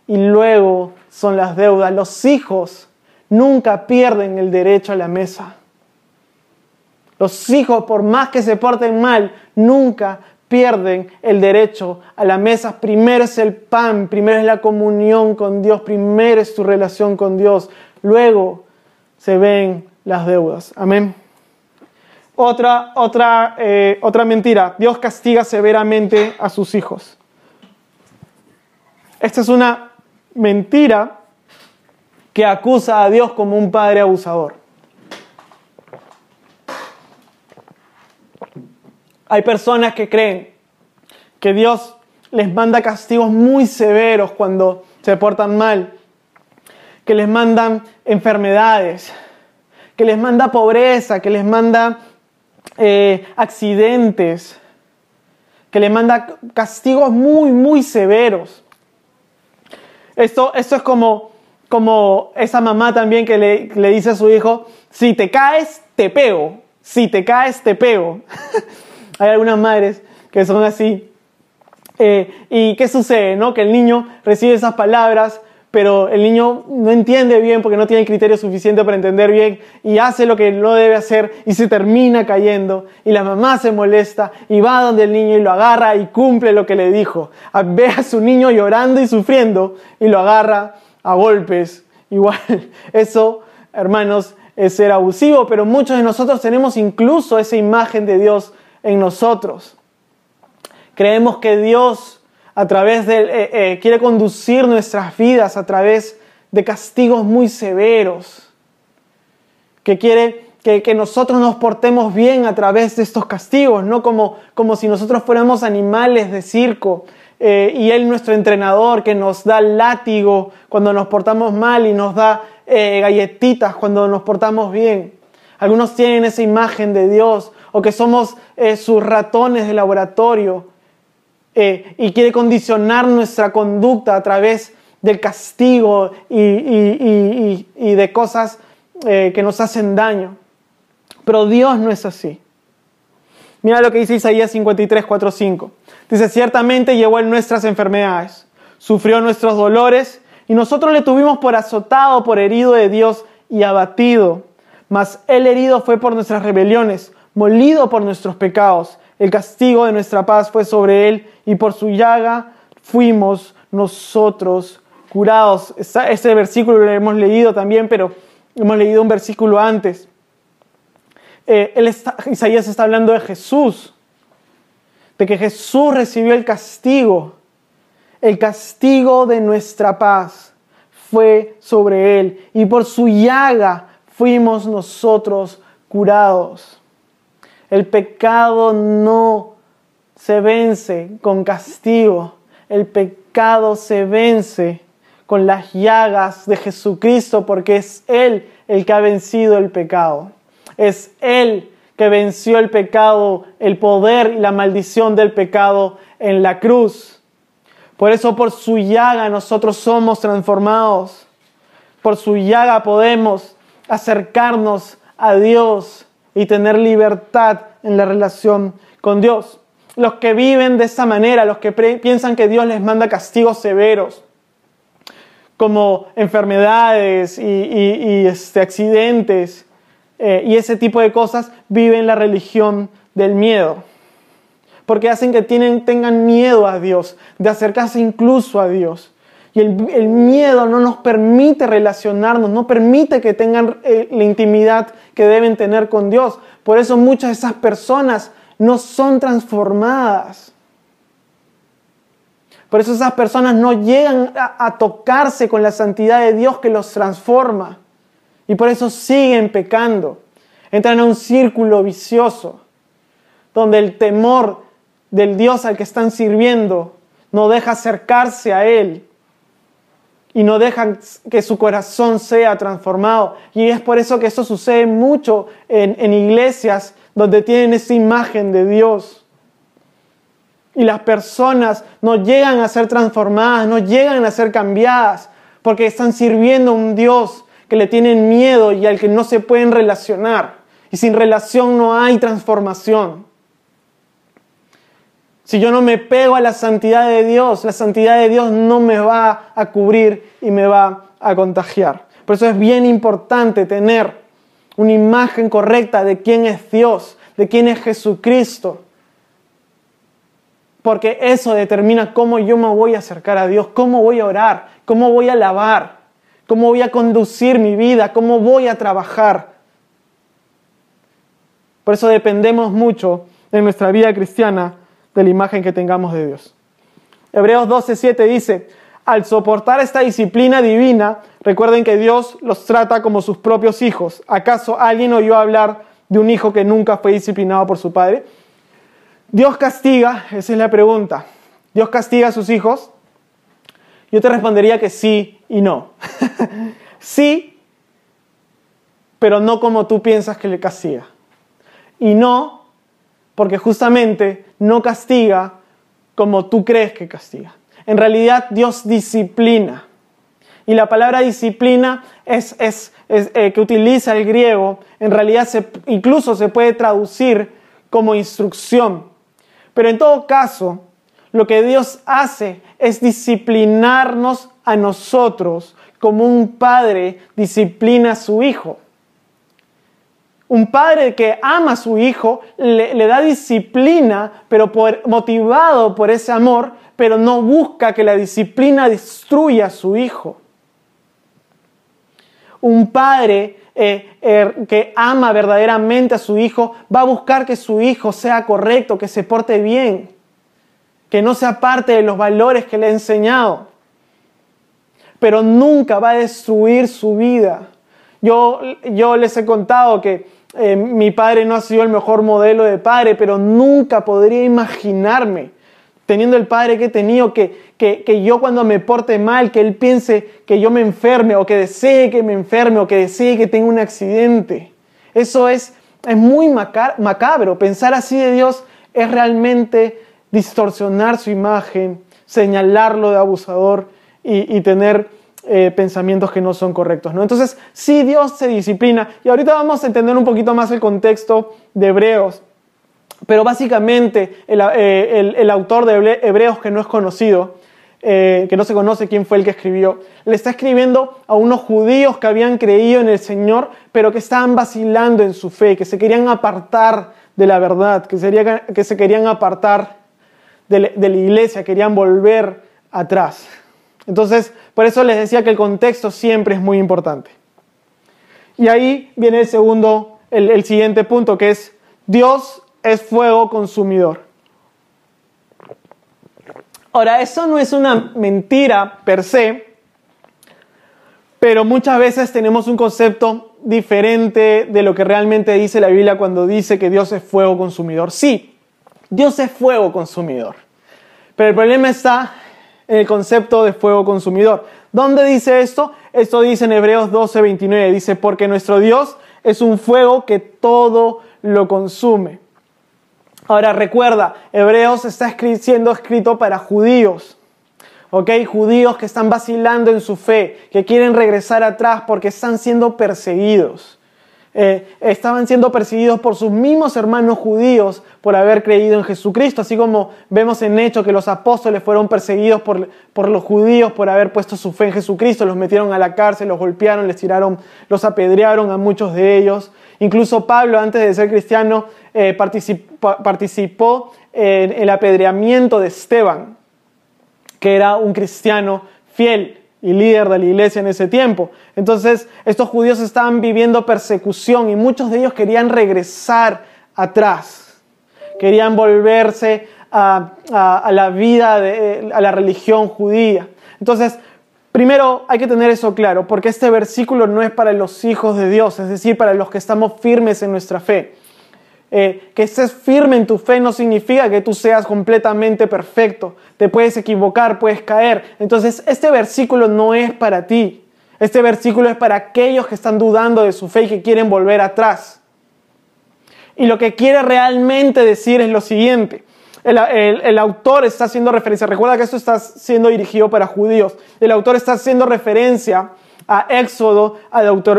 Speaker 1: y luego son las deudas. Los hijos nunca pierden el derecho a la mesa. Los hijos, por más que se porten mal, nunca pierden el derecho a la mesa. Primero es el pan, primero es la comunión con Dios, primero es tu relación con Dios. Luego se ven las deudas. Amén. Otra, otra, eh, otra mentira. Dios castiga severamente a sus hijos. Esta es una mentira que acusa a Dios como un padre abusador. Hay personas que creen que Dios les manda castigos muy severos cuando se portan mal, que les mandan enfermedades, que les manda pobreza, que les manda eh, accidentes, que les manda castigos muy, muy severos. Esto, esto es como, como esa mamá también que le, le dice a su hijo, si te caes, te pego, si te caes, te pego. Hay algunas madres que son así. Eh, ¿Y qué sucede? No? Que el niño recibe esas palabras, pero el niño no entiende bien porque no tiene criterio suficiente para entender bien y hace lo que no debe hacer y se termina cayendo. Y la mamá se molesta y va donde el niño y lo agarra y cumple lo que le dijo. Ve a su niño llorando y sufriendo y lo agarra a golpes. Igual, eso, hermanos, es ser abusivo, pero muchos de nosotros tenemos incluso esa imagen de Dios en nosotros. Creemos que Dios a través de, eh, eh, quiere conducir nuestras vidas a través de castigos muy severos, que quiere que, nosotros nos portemos bien a través de estos castigos, no como, como si nosotros fuéramos animales de circo eh, y Él nuestro entrenador que nos da látigo cuando nos portamos mal y nos da galletitas cuando nos portamos bien. Algunos tienen esa imagen de Dios o que somos eh, sus ratones de laboratorio eh, y quiere condicionar nuestra conducta a través del castigo y, de cosas eh, que nos hacen daño. Pero Dios no es así. Mira lo que dice Isaías 53, 4, 5. Dice, ciertamente llevó en nuestras enfermedades, sufrió nuestros dolores y nosotros le tuvimos por azotado, por herido de Dios y abatido. Mas el herido fue por nuestras rebeliones, molido por nuestros pecados. El castigo de nuestra paz fue sobre él y por su llaga fuimos nosotros curados. Ese versículo lo hemos leído también, pero hemos leído un versículo antes. Eh, Isaías está hablando de Jesús, de que Jesús recibió el castigo. El castigo de nuestra paz fue sobre él y por su llaga fuimos nosotros curados. El pecado no se vence con castigo. El pecado se vence con las llagas de Jesucristo porque es Él el que ha vencido el pecado. Es Él que venció el pecado, el poder y la maldición del pecado en la cruz. Por eso por su llaga nosotros somos transformados. Por su llaga podemos acercarnos a Dios y tener libertad en la relación con Dios. Los que viven de esa manera, los que piensan que Dios les manda castigos severos, como enfermedades y, este, accidentes eh, y ese tipo de cosas, viven la religión del miedo. Porque hacen que tengan miedo a Dios, de acercarse incluso a Dios. Y el, miedo no nos permite relacionarnos, no permite que tengan eh, la intimidad que deben tener con Dios. Por eso muchas de esas personas no son transformadas. Por eso esas personas no llegan a, a tocarse con la santidad de Dios que los transforma. Y por eso siguen pecando. Entran a un círculo vicioso donde el temor del Dios al que están sirviendo no deja acercarse a Él y no dejan que su corazón sea transformado. Y es por eso que esto sucede mucho en, en iglesias donde tienen esa imagen de Dios. Y las personas no llegan a ser transformadas, no llegan a ser cambiadas, porque están sirviendo a un Dios que le tienen miedo y al que no se pueden relacionar. Y sin relación no hay transformación. Si yo no me pego a la santidad de Dios, la santidad de Dios no me va a cubrir y me va a contagiar. Por eso es bien importante tener una imagen correcta de quién es Dios, de quién es Jesucristo. Porque eso determina cómo yo me voy a acercar a Dios, cómo voy a orar, cómo voy a alabar, cómo voy a conducir mi vida, cómo voy a trabajar. Por eso dependemos mucho en nuestra vida cristiana de la imagen que tengamos de Dios. Hebreos 12:7 dice, al soportar esta disciplina divina, recuerden que Dios los trata como sus propios hijos. ¿Acaso alguien oyó hablar de un hijo que nunca fue disciplinado por su padre? Dios castiga, esa es la pregunta. ¿Dios castiga a sus hijos? Yo te respondería que sí y no. sí, pero no como tú piensas que le castiga. Y no, porque justamente no castiga como tú crees que castiga. En realidad Dios disciplina. Y la palabra disciplina es, eh, que utiliza el griego, en realidad incluso se puede traducir como instrucción. Pero en todo caso, lo que Dios hace es disciplinarnos a nosotros como un padre disciplina a su hijo. Un padre que ama a su hijo le, da disciplina, pero motivado por ese amor, pero no busca que la disciplina destruya a su hijo. Un padre eh, er, que ama verdaderamente a su hijo va a buscar que su hijo sea correcto, que se porte bien, que no sea parte de los valores que le ha enseñado, pero nunca va a destruir su vida. Yo, yo les he contado que eh, mi padre no ha sido el mejor modelo de padre, pero nunca podría imaginarme, teniendo el padre que he tenido, que, que, yo cuando me porte mal, que él piense que yo me enferme, o que desee que me enferme, o que desee que tenga un accidente. Eso es, es muy macabro. Pensar así de Dios es realmente distorsionar su imagen, señalarlo de abusador y, y tener eh, pensamientos que no son correctos. ¿no? Entonces, sí, Dios se disciplina. Y ahorita vamos a entender un poquito más el contexto de Hebreos. Pero básicamente el, eh, autor de Hebreos que no es conocido, eh, que no se conoce quién fue el que escribió, le está escribiendo a unos judíos que habían creído en el Señor, pero que estaban vacilando en su fe, que se querían apartar de la verdad, que, sería, que se querían apartar de la iglesia, querían volver atrás. Entonces, por eso les decía que el contexto siempre es muy importante. Y ahí viene el segundo, el, siguiente punto, que es Dios es fuego consumidor. Ahora, eso no es una mentira per se, pero muchas veces tenemos un concepto diferente de lo que realmente dice la Biblia cuando dice que Dios es fuego consumidor. Sí, Dios es fuego consumidor, pero el problema está el concepto de fuego consumidor. ¿Dónde dice esto? Esto dice en Hebreos 12, 29. Dice, porque nuestro Dios es un fuego que todo lo consume. Ahora recuerda, Hebreos está siendo escrito para judíos. ¿Ok? Judíos que están vacilando en su fe, que quieren regresar atrás porque están siendo perseguidos. Eh, estaban siendo perseguidos por sus mismos hermanos judíos por haber creído en Jesucristo, así como vemos en hecho que los apóstoles fueron perseguidos por, por, los judíos por haber puesto su fe en Jesucristo, los metieron a la cárcel, los golpearon, les tiraron, los apedrearon a muchos de ellos. Incluso Pablo, antes de ser cristiano, eh, participó, participó en el apedreamiento de Esteban, que era un cristiano fiel y líder de la iglesia en ese tiempo. Entonces, estos judíos estaban viviendo persecución y muchos de ellos querían regresar atrás, querían volverse a, la vida, de, a la religión judía. Entonces, primero hay que tener eso claro, porque este versículo no es para los hijos de Dios, es decir, para los que estamos firmes en nuestra fe. Eh, que estés firme en tu fe no significa que tú seas completamente perfecto. Te puedes equivocar, puedes caer. Entonces, este versículo no es para ti. Este versículo es para aquellos que están dudando de su fe y que quieren volver atrás. Y lo que quiere realmente decir es lo siguiente. El, autor está haciendo referencia, recuerda que esto está siendo dirigido para judíos. El autor está haciendo referencia a Éxodo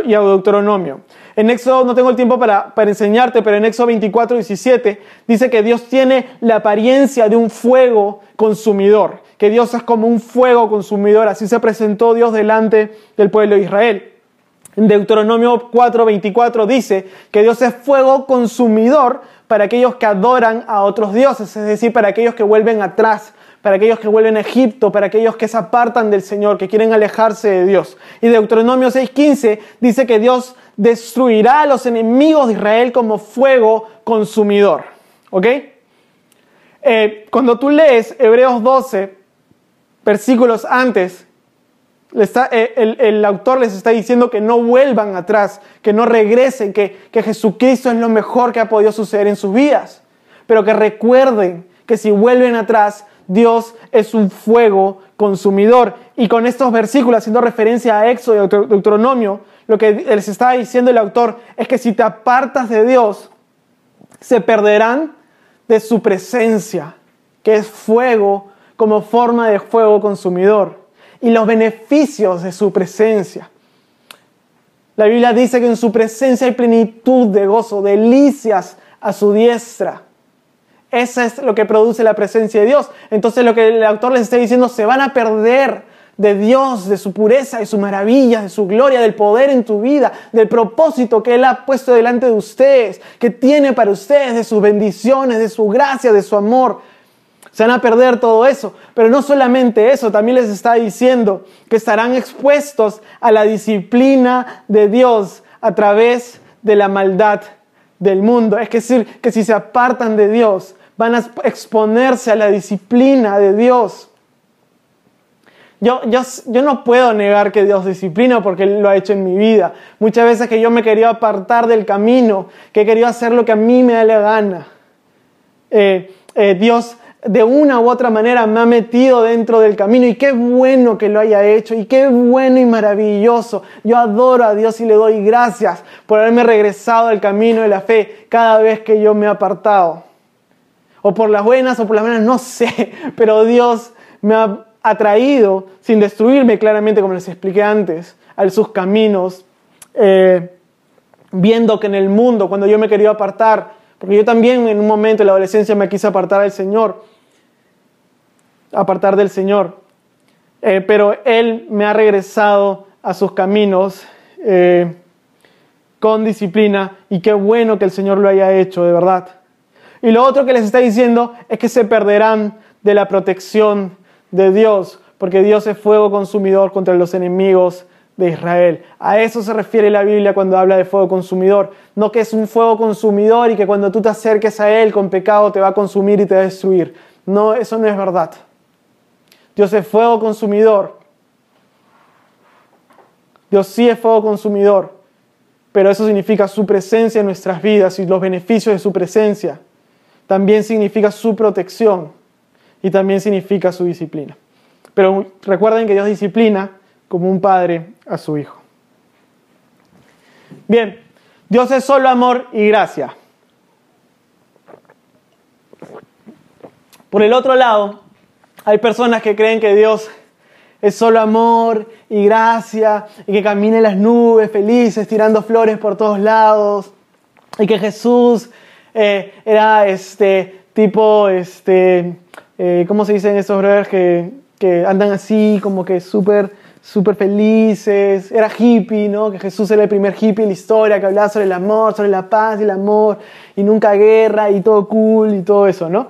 Speaker 1: y a Deuteronomio. En Éxodo no tengo el tiempo para, para, enseñarte, pero en Éxodo 24, 17 dice que Dios tiene la apariencia de un fuego consumidor, que Dios es como un fuego consumidor, así se presentó Dios delante del pueblo de Israel. En Deuteronomio 4, 24 dice que Dios es fuego consumidor para aquellos que adoran a otros dioses, es decir, para aquellos que vuelven atrás, para aquellos que vuelven a Egipto, para aquellos que se apartan del Señor, que quieren alejarse de Dios. Y Deuteronomio 6:15 dice que Dios destruirá a los enemigos de Israel como fuego consumidor. ¿Ok? Eh, cuando tú lees Hebreos 12, versículos antes, eh, el, autor les está diciendo que no vuelvan atrás, que no regresen, que, que Jesucristo es lo mejor que ha podido suceder en sus vidas, pero que recuerden que si vuelven atrás, Dios es un fuego consumidor. Y con estos versículos, haciendo referencia a Éxodo y Deuteronomio, lo que les está diciendo el autor es que si te apartas de Dios, se perderán de su presencia, que es fuego como forma de fuego consumidor, y los beneficios de su presencia. La Biblia dice que en su presencia hay plenitud de gozo, delicias a su diestra. Eso es lo que produce la presencia de Dios. Entonces lo que el autor les está diciendo, se van a perder de Dios, de su pureza, de su maravilla, de su gloria, del poder en tu vida, del propósito que Él ha puesto delante de ustedes, que tiene para ustedes, de sus bendiciones, de su gracia, de su amor. Se van a perder todo eso. Pero no solamente eso, también les está diciendo que estarán expuestos a la disciplina de Dios a través de la maldad del mundo. Es decir, que si se apartan de Dios, van a exponerse a la disciplina de Dios. Yo, yo, yo, no puedo negar que Dios disciplina porque Él lo ha hecho en mi vida. Muchas veces que yo me quería apartar del camino, que he querido hacer lo que a mí me da la gana. Eh, eh, Dios de una u otra manera me ha metido dentro del camino y qué bueno que lo haya hecho y qué bueno y maravilloso. Yo adoro a Dios y le doy gracias por haberme regresado al camino de la fe cada vez que yo me he apartado o por las buenas o por las malas, no sé, pero Dios me ha atraído, sin destruirme claramente, como les expliqué antes, a sus caminos, eh, viendo que en el mundo, cuando yo me quería apartar, porque yo también en un momento en la adolescencia me quise apartar del Señor, apartar del Señor, eh, pero Él me ha regresado a sus caminos eh, con disciplina y qué bueno que el Señor lo haya hecho, de verdad. Y lo otro que les está diciendo es que se perderán de la protección de Dios, porque Dios es fuego consumidor contra los enemigos de Israel. A eso se refiere la Biblia cuando habla de fuego consumidor. No que es un fuego consumidor y que cuando tú te acerques a Él con pecado te va a consumir y te va a destruir. No, eso no es verdad. Dios es fuego consumidor. Dios sí es fuego consumidor, pero eso significa su presencia en nuestras vidas y los beneficios de su presencia también significa su protección y también significa su disciplina. Pero recuerden que Dios disciplina como un padre a su hijo. Bien, Dios es solo amor y gracia. Por el otro lado, hay personas que creen que Dios es solo amor y gracia y que camina en las nubes felices tirando flores por todos lados y que Jesús eh, era este tipo, este, eh, ¿cómo se dicen esos brothers que, que andan así como que súper súper felices, era hippie, ¿no? Que Jesús era el primer hippie en la historia, que hablaba sobre el amor, sobre la paz y el amor, y nunca guerra, y todo cool, y todo eso, ¿no?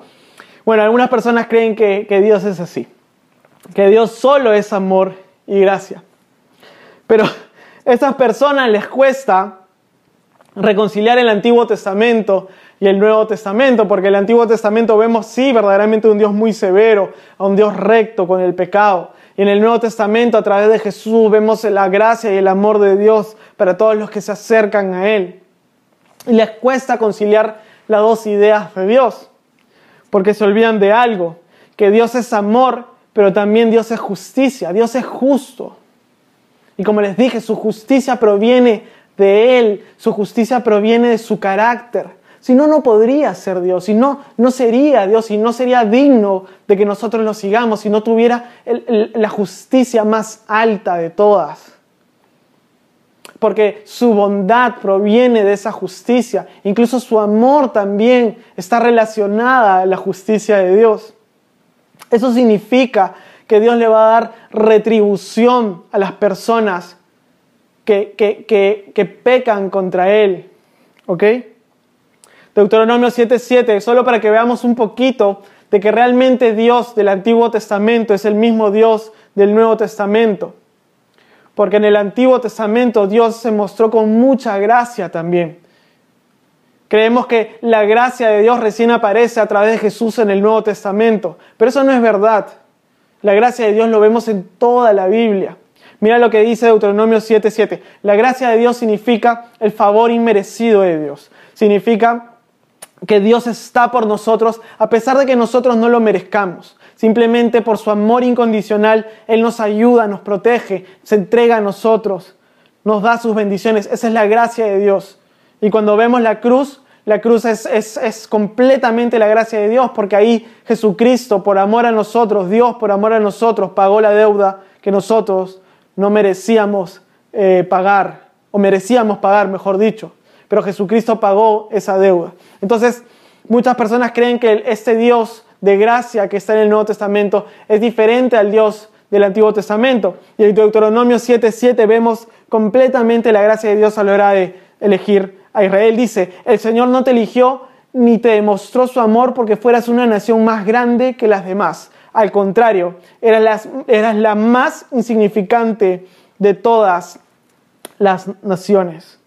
Speaker 1: Bueno, algunas personas creen que, que Dios es así, que Dios solo es amor y gracia. Pero a estas personas les cuesta reconciliar el Antiguo Testamento y el Nuevo Testamento, porque el Antiguo Testamento vemos, sí, verdaderamente un Dios muy severo, a un Dios recto con el pecado. Y en el Nuevo Testamento, a través de Jesús, vemos la gracia y el amor de Dios para todos los que se acercan a Él. Y les cuesta conciliar las dos ideas de Dios, porque se olvidan de algo, que Dios es amor, pero también Dios es justicia, Dios es justo. Y como les dije, su justicia proviene de Él, su justicia proviene de su carácter. Si no, no podría ser Dios, si no, no sería Dios, y no sería digno de que nosotros lo sigamos, si no tuviera la justicia más alta de todas. Porque su bondad proviene de esa justicia, incluso su amor también está relacionada a la justicia de Dios. Eso significa que Dios le va a dar retribución a las personas que, que, pecan contra Él. ¿Ok? Deuteronomio 7:7, solo para que veamos un poquito de que realmente Dios del Antiguo Testamento es el mismo Dios del Nuevo Testamento. Porque en el Antiguo Testamento Dios se mostró con mucha gracia también. Creemos que la gracia de Dios recién aparece a través de Jesús en el Nuevo Testamento, pero eso no es verdad. La gracia de Dios lo vemos en toda la Biblia. Mira lo que dice Deuteronomio 7:7. La gracia de Dios significa el favor inmerecido de Dios. Significa que Dios está por nosotros a pesar de que nosotros no lo merezcamos. Simplemente por su amor incondicional, Él nos ayuda, nos protege, se entrega a nosotros, nos da sus bendiciones. Esa es la gracia de Dios. Y cuando vemos la cruz, la cruz es, es, completamente la gracia de Dios, porque ahí Jesucristo, por amor a nosotros, Dios por amor a nosotros, pagó la deuda que nosotros no merecíamos eh, pagar, o merecíamos pagar, mejor dicho. Pero Jesucristo pagó esa deuda. Entonces, muchas personas creen que este Dios de gracia que está en el Nuevo Testamento es diferente al Dios del Antiguo Testamento. Y en Deuteronomio 7:7 vemos completamente la gracia de Dios a la hora de elegir a Israel. Dice, el Señor no te eligió ni te demostró su amor porque fueras una nación más grande que las demás. Al contrario, eras, eras la más insignificante de todas las naciones.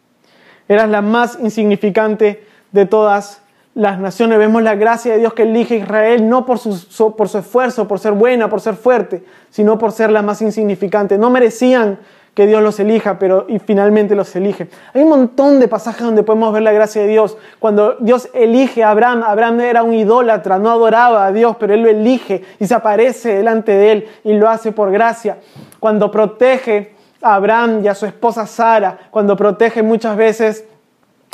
Speaker 1: Eras la más insignificante de todas las naciones. Vemos la gracia de Dios que elige a Israel no por su, por su esfuerzo, por ser buena, por ser fuerte, sino por ser la más insignificante. No merecían que Dios los elija, pero y finalmente los elige. Hay un montón de pasajes donde podemos ver la gracia de Dios. Cuando Dios elige a Abraham, Abraham era un idólatra, no adoraba a Dios, pero él lo elige y se aparece delante de él y lo hace por gracia. Cuando protege a Abraham y a su esposa Sara, cuando protege muchas veces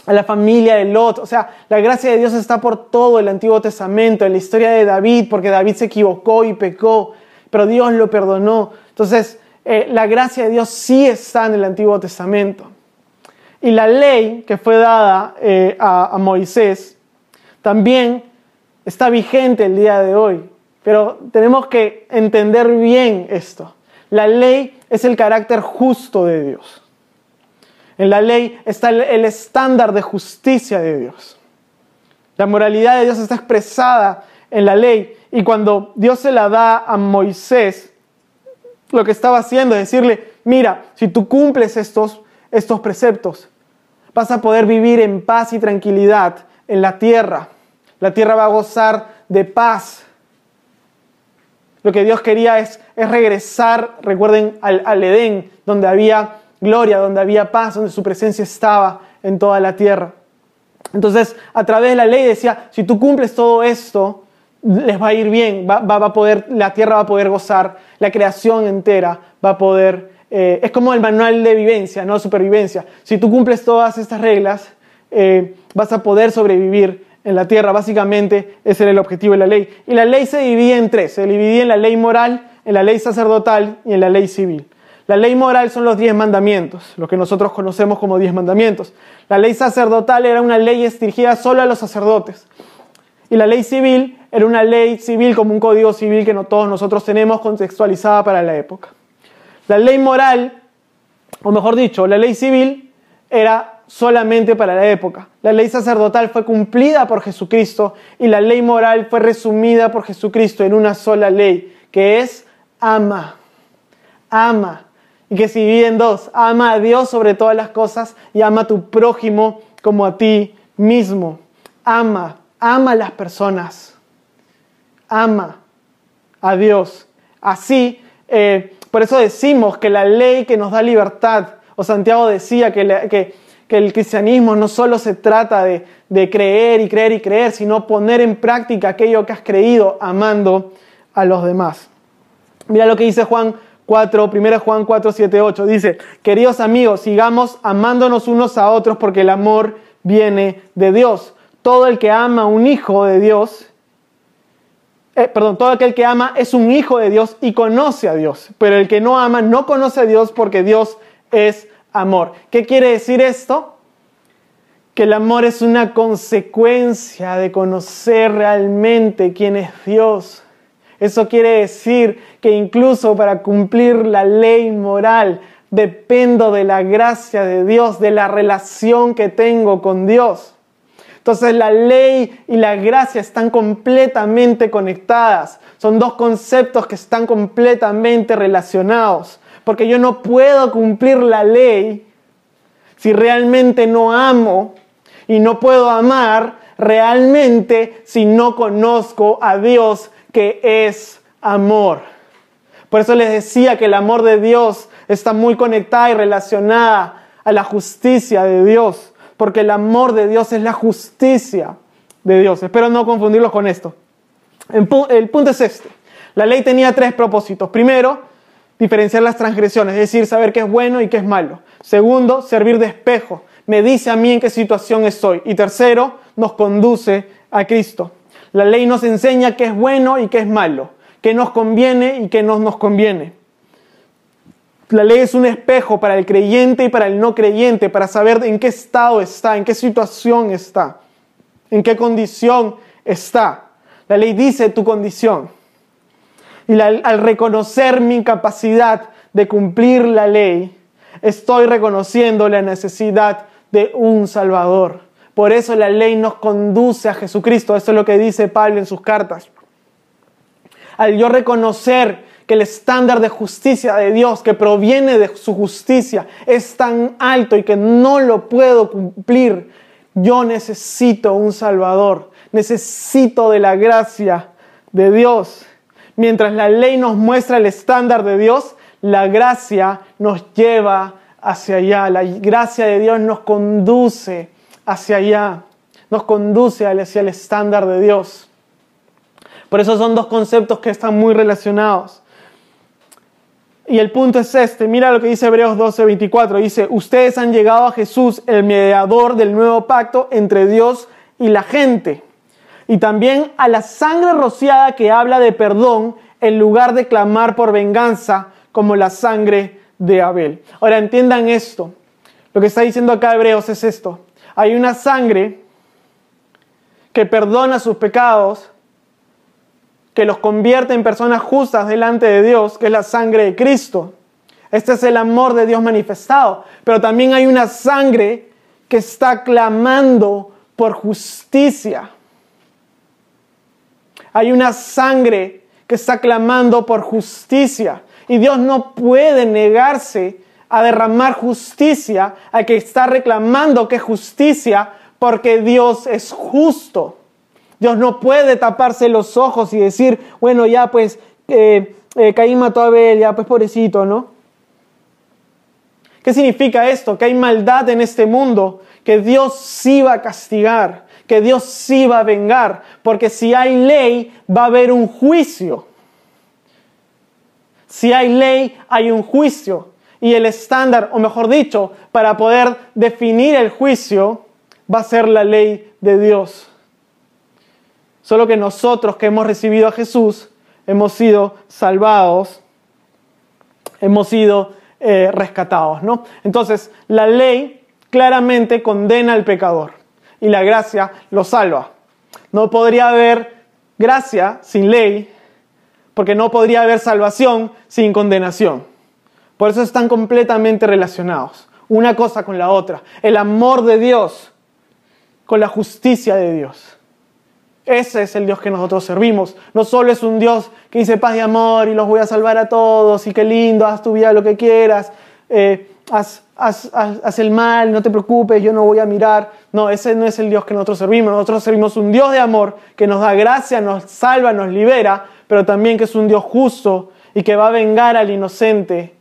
Speaker 1: a la familia de Lot. O sea, la gracia de Dios está por todo el Antiguo Testamento, en la historia de David, porque David se equivocó y pecó, pero Dios lo perdonó. Entonces, eh, la gracia de Dios sí está en el Antiguo Testamento. Y la ley que fue dada eh, a, a Moisés también está vigente el día de hoy. Pero tenemos que entender bien esto. La ley es el carácter justo de Dios. En la ley está el, estándar de justicia de Dios. La moralidad de Dios está expresada en la ley. Y cuando Dios se la da a Moisés, lo que estaba haciendo es decirle, mira, si tú cumples estos, estos preceptos, vas a poder vivir en paz y tranquilidad en la tierra. La tierra va a gozar de paz. Lo que Dios quería es, es regresar, recuerden, al, al Edén, donde había gloria, donde había paz, donde su presencia estaba en toda la tierra. Entonces, a través de la ley decía, si tú cumples todo esto, les va a ir bien, va, a poder, la tierra va a poder gozar, la creación entera va a poder, eh, es como el manual de vivencia, no supervivencia. Si tú cumples todas estas reglas, eh, vas a poder sobrevivir en la tierra. Básicamente ese era el objetivo de la ley. Y la ley se divide en tres, se dividía en la ley moral, en la ley sacerdotal y en la ley civil. La ley moral son los diez mandamientos, lo que nosotros conocemos como diez mandamientos. La ley sacerdotal era una ley dirigida solo a los sacerdotes. Y la ley civil era una ley civil como un código civil que no todos nosotros tenemos contextualizada para la época. La ley moral, o mejor dicho, la ley civil era solamente para la época. La ley sacerdotal fue cumplida por Jesucristo y la ley moral fue resumida por Jesucristo en una sola ley, que es ama. Ama. Y que se divide en dos. Ama a Dios sobre todas las cosas y ama a tu prójimo como a ti mismo. Ama, ama a las personas ama a Dios. Así, eh, por eso decimos que la ley que nos da libertad, o Santiago decía que, que el cristianismo no solo se trata de, de creer y creer y creer, sino poner en práctica aquello que has creído amando a los demás. Mira lo que dice Juan 4, 1 Juan 4, 7, 8. Dice, queridos amigos, sigamos amándonos unos a otros porque el amor viene de Dios. Todo el que ama a un hijo de Dios, eh, perdón, todo aquel que ama es un hijo de Dios y conoce a Dios. Pero el que no ama no conoce a Dios porque Dios es amor. ¿Qué quiere decir esto? Que el amor es una consecuencia de conocer realmente quién es Dios. Eso quiere decir que incluso para cumplir la ley moral dependo de la gracia de Dios, de la relación que tengo con Dios. Entonces la ley y la gracia están completamente conectadas. Son dos conceptos que están completamente relacionados. Porque yo no puedo cumplir la ley si realmente no amo y no puedo amar realmente si no conozco a Dios que es amor. Por eso les decía que el amor de Dios está muy conectada y relacionada a la justicia de Dios, porque el amor de Dios es la justicia de Dios. Espero no confundirlos con esto. El punto es este. La ley tenía tres propósitos. Primero, diferenciar las transgresiones, es decir, saber qué es bueno y qué es malo. Segundo, servir de espejo. Me dice a mí en qué situación estoy. Y tercero, nos conduce a Cristo. La ley nos enseña qué es bueno y qué es malo, qué nos conviene y qué no nos conviene. La ley es un espejo para el creyente y para el no creyente, para saber en qué estado está, en qué situación está, en qué condición está. La ley dice tu condición. Y al reconocer mi incapacidad de cumplir la ley, estoy reconociendo la necesidad de un Salvador. Por eso la ley nos conduce a Jesucristo. Eso es lo que dice Pablo en sus cartas. Al yo reconocer que el estándar de justicia de Dios, que proviene de su justicia, es tan alto y que no lo puedo cumplir, yo necesito un Salvador, necesito de la gracia de Dios. Mientras la ley nos muestra el estándar de Dios, la gracia nos lleva hacia allá, la gracia de Dios nos conduce hacia allá, nos conduce hacia el estándar de Dios. Por eso son dos conceptos que están muy relacionados. Y el punto es este, mira lo que dice Hebreos 12:24, dice, ustedes han llegado a Jesús, el mediador del nuevo pacto entre Dios y la gente, y también a la sangre rociada que habla de perdón en lugar de clamar por venganza como la sangre de Abel. Ahora entiendan esto, lo que está diciendo acá Hebreos es esto, hay una sangre que perdona sus pecados, que los convierte en personas justas delante de Dios, que es la sangre de Cristo. Este es el amor de Dios manifestado. Pero también hay una sangre que está clamando por justicia. Hay una sangre que está clamando por justicia. Y Dios no puede negarse a derramar justicia al que está reclamando que justicia porque Dios es justo. Dios no puede taparse los ojos y decir, bueno, ya pues eh, eh, a ya pues pobrecito, ¿no? ¿Qué significa esto? Que hay maldad en este mundo, que Dios sí va a castigar, que Dios sí va a vengar, porque si hay ley va a haber un juicio. Si hay ley, hay un juicio y el estándar, o mejor dicho, para poder definir el juicio, va a ser la ley de Dios. Solo que nosotros que hemos recibido a Jesús, hemos sido salvados, hemos sido eh, rescatados, ¿no? Entonces, la ley claramente condena al pecador y la gracia lo salva. No podría haber gracia sin ley, porque no podría haber salvación sin condenación. Por eso están completamente relacionados, una cosa con la otra. El amor de Dios con la justicia de Dios. Ese es el Dios que nosotros servimos. No solo es un Dios que dice paz y amor y los voy a salvar a todos y qué lindo, haz tu vida lo que quieras, eh, haz, haz, el mal, no te preocupes, yo no voy a mirar. No, ese no es el Dios que nosotros servimos. Nosotros servimos un Dios de amor que nos da gracia, nos salva, nos libera, pero también que es un Dios justo y que va a vengar al inocente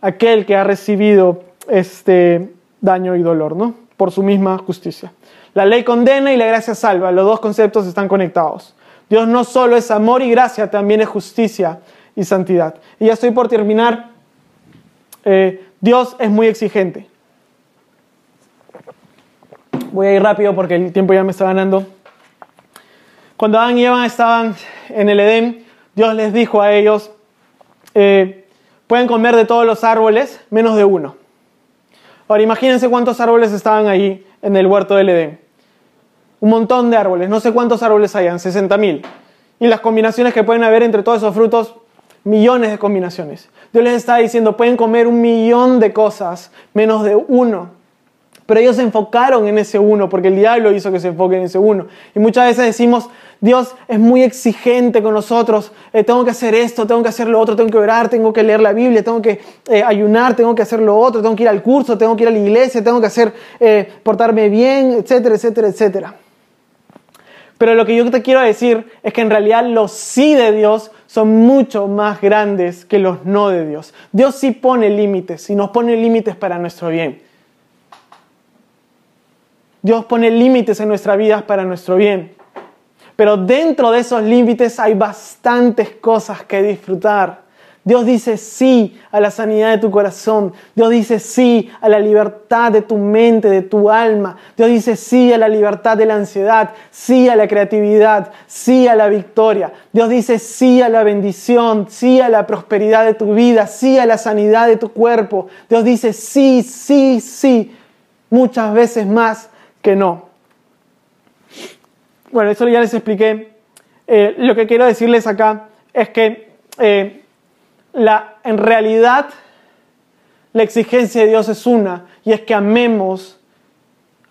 Speaker 1: aquel que ha recibido este, daño y dolor, ¿no? Por su misma justicia. La ley condena y la gracia salva. Los dos conceptos están conectados. Dios no solo es amor y gracia, también es justicia y santidad. Y ya estoy por terminar. Eh, Dios es muy exigente. Voy a ir rápido porque el tiempo ya me está ganando. Cuando Adán y Eva estaban en el Edén, Dios les dijo a ellos, eh, pueden comer de todos los árboles menos de uno. Ahora imagínense cuántos árboles estaban ahí en el huerto del Edén. Un montón de árboles, no sé cuántos árboles hayan, 60.000. Y las combinaciones que pueden haber entre todos esos frutos, millones de combinaciones. Dios les está diciendo, pueden comer un millón de cosas menos de uno. Pero ellos se enfocaron en ese uno, porque el diablo hizo que se enfoquen en ese uno. Y muchas veces decimos, Dios es muy exigente con nosotros, eh, tengo que hacer esto, tengo que hacer lo otro, tengo que orar, tengo que leer la Biblia, tengo que eh, ayunar, tengo que hacer lo otro, tengo que ir al curso, tengo que ir a la iglesia, tengo que hacer, eh, portarme bien, etcétera, etcétera, etcétera. Pero lo que yo te quiero decir es que en realidad los sí de Dios son mucho más grandes que los no de Dios. Dios sí pone límites y nos pone límites para nuestro bien. Dios pone límites en nuestra vida para nuestro bien. Pero dentro de esos límites hay bastantes cosas que disfrutar. Dios dice sí a la sanidad de tu corazón. Dios dice sí a la libertad de tu mente, de tu alma. Dios dice sí a la libertad de la ansiedad, sí a la creatividad, sí a la victoria. Dios dice sí a la bendición, sí a la prosperidad de tu vida, sí a la sanidad de tu cuerpo. Dios dice sí, sí, sí, muchas veces más que no. Bueno, eso ya les expliqué. Eh, lo que quiero decirles acá es que eh, la, en realidad la exigencia de Dios es una, y es que amemos,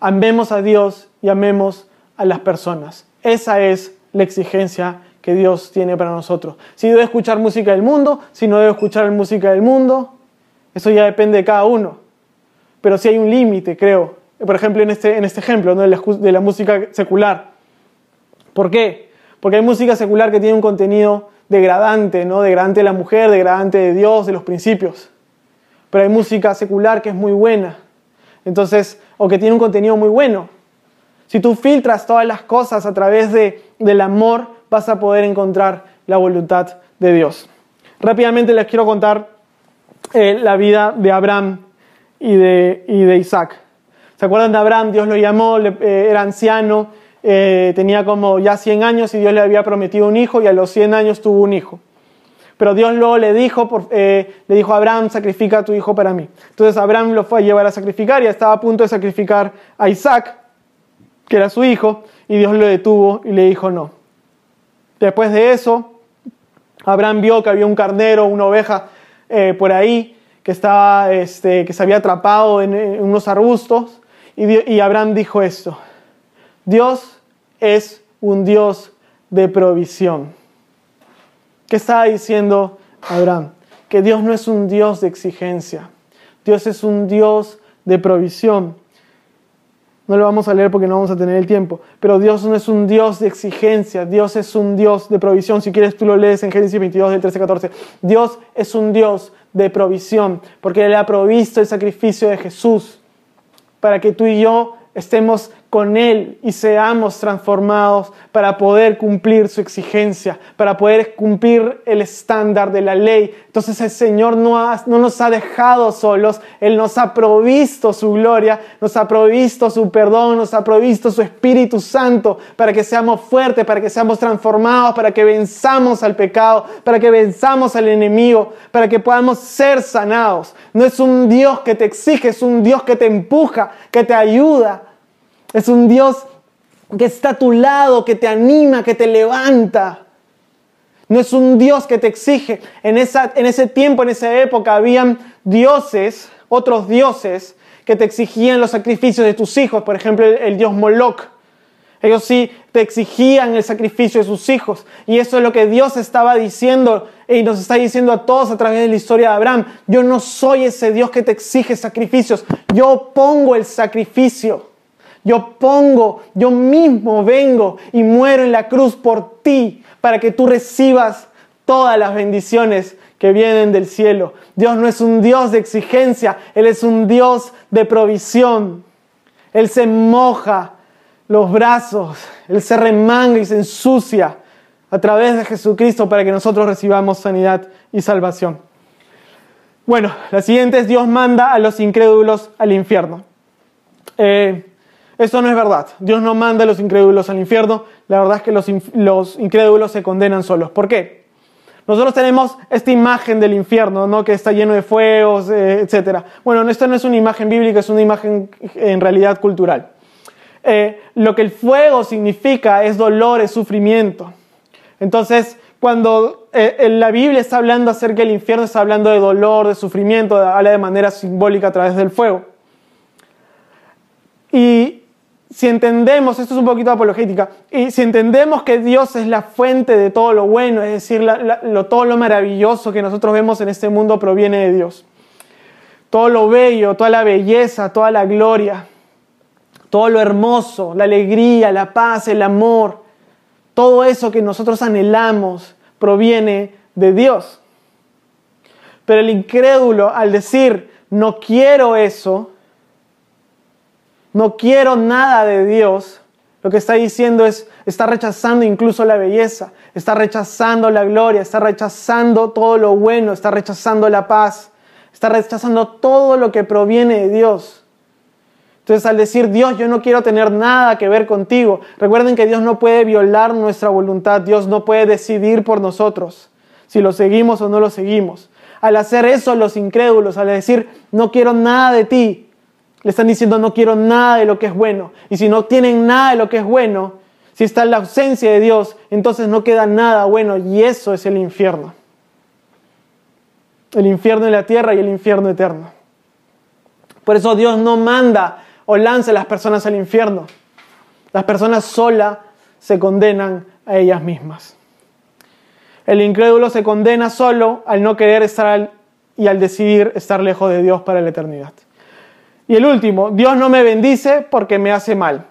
Speaker 1: amemos a Dios y amemos a las personas. Esa es la exigencia que Dios tiene para nosotros. Si debe escuchar música del mundo, si no debe escuchar música del mundo, eso ya depende de cada uno. Pero si hay un límite, creo, por ejemplo, en este, en este ejemplo de, la, de la música secular. ¿Por qué? Porque hay música secular que tiene un contenido degradante, ¿no? Degradante de la mujer, degradante de Dios, de los principios. Pero hay música secular que es muy buena. Entonces, o que tiene un contenido muy bueno. Si tú filtras todas las cosas a través de, del amor, vas a poder encontrar la voluntad de Dios. Rápidamente les quiero contar eh, la vida de Abraham y de, y de Isaac. ¿Se acuerdan de Abraham? Dios lo llamó, eh, era anciano, eh, tenía como ya 100 años y Dios le había prometido un hijo y a los 100 años tuvo un hijo. Pero Dios luego le dijo, eh, le dijo a Abraham, sacrifica tu hijo para mí. Entonces Abraham lo fue a llevar a sacrificar y estaba a punto de sacrificar a Isaac, que era su hijo, y Dios lo detuvo y le dijo no. Después de eso, Abraham vio que había un carnero, una oveja por ahí, que, estaba, este, que se había atrapado en unos arbustos y, Abraham dijo esto, Dios es un Dios de provisión. ¿Qué estaba diciendo Abraham? Que Dios no es un Dios de exigencia, Dios es un Dios de provisión. No lo vamos a leer porque no vamos a tener el tiempo. Pero Dios no es un Dios de exigencia, Dios es un Dios de provisión. Si quieres, tú lo lees en Génesis 22, del 13 14. Dios es un Dios de provisión porque Él ha provisto el sacrificio de Jesús para que tú y yo estemos con Él y seamos transformados para poder cumplir su exigencia, para poder cumplir el estándar de la ley. Entonces el Señor no, no, nos ha dejado solos, Él nos ha provisto su gloria, nos ha provisto su perdón, nos ha provisto su Espíritu Santo para que seamos fuertes, para que seamos transformados, para que venzamos al pecado, para que venzamos al enemigo, para que podamos ser sanados. No es un Dios que te exige, es un Dios que te empuja, que te ayuda es un Dios que está a tu lado, que te anima, que te levanta. No es un Dios que te exige. En, esa, en ese tiempo, en esa época, habían dioses, otros dioses, que te exigían los sacrificios de tus hijos. Por ejemplo, el, dios Moloch. Ellos sí te exigían el sacrificio de sus hijos. Y eso es lo que Dios estaba diciendo y nos está diciendo a todos a través de la historia de Abraham. Yo no soy ese Dios que te exige sacrificios. Yo pongo el sacrificio. Yo pongo, yo mismo vengo y muero en la cruz por ti para que tú recibas todas las bendiciones que vienen del cielo. Dios no es un Dios de exigencia, Él es un Dios de provisión. Él se moja los brazos, Él se remanga y se ensucia a través de Jesucristo para que nosotros recibamos sanidad y salvación. Bueno, la siguiente es Dios manda a los incrédulos al infierno. Eh, esto no es verdad. Dios no manda a los incrédulos al infierno. La verdad es que los, los incrédulos se condenan solos. ¿Por qué? Nosotros tenemos esta imagen del infierno, ¿no? que está lleno de fuegos, eh, etc. Bueno, esto no es una imagen bíblica, es una imagen en realidad cultural. Eh, lo que el fuego significa es dolor, es sufrimiento. Entonces, cuando eh, la Biblia está hablando acerca del infierno, está hablando de dolor, de sufrimiento, habla de manera simbólica a través del fuego. Y si entendemos, esto es un poquito apologética, y si entendemos que Dios es la fuente de todo lo bueno, es decir, todo lo maravilloso que nosotros vemos en este mundo proviene de Dios. Todo lo bello, toda la belleza, toda la gloria, todo lo hermoso, la alegría, la paz, el amor, todo eso que nosotros anhelamos proviene de Dios. Pero el incrédulo al decir, no quiero eso, no quiero nada de Dios, lo que está diciendo es, está rechazando incluso la belleza, está rechazando la gloria, está rechazando todo lo bueno, está rechazando la paz, está rechazando todo lo que proviene de Dios. Entonces al decir Dios, yo no quiero tener nada que ver contigo, recuerden que Dios no puede violar nuestra voluntad, Dios no puede decidir por nosotros si lo seguimos o no lo seguimos. Al hacer eso los incrédulos, al decir no quiero nada de ti, le están diciendo no quiero nada de lo que es bueno. Y si no tienen nada de lo que es bueno, si está en la ausencia de Dios, entonces no queda nada bueno y eso es el infierno. El infierno en la tierra y el infierno eterno. Por eso Dios no manda o lanza a las personas al infierno. Las personas solas se condenan a ellas mismas. El incrédulo se condena solo al no querer estar y al decidir estar lejos de Dios para la eternidad. Y el último, Dios no me bendice porque me hace mal.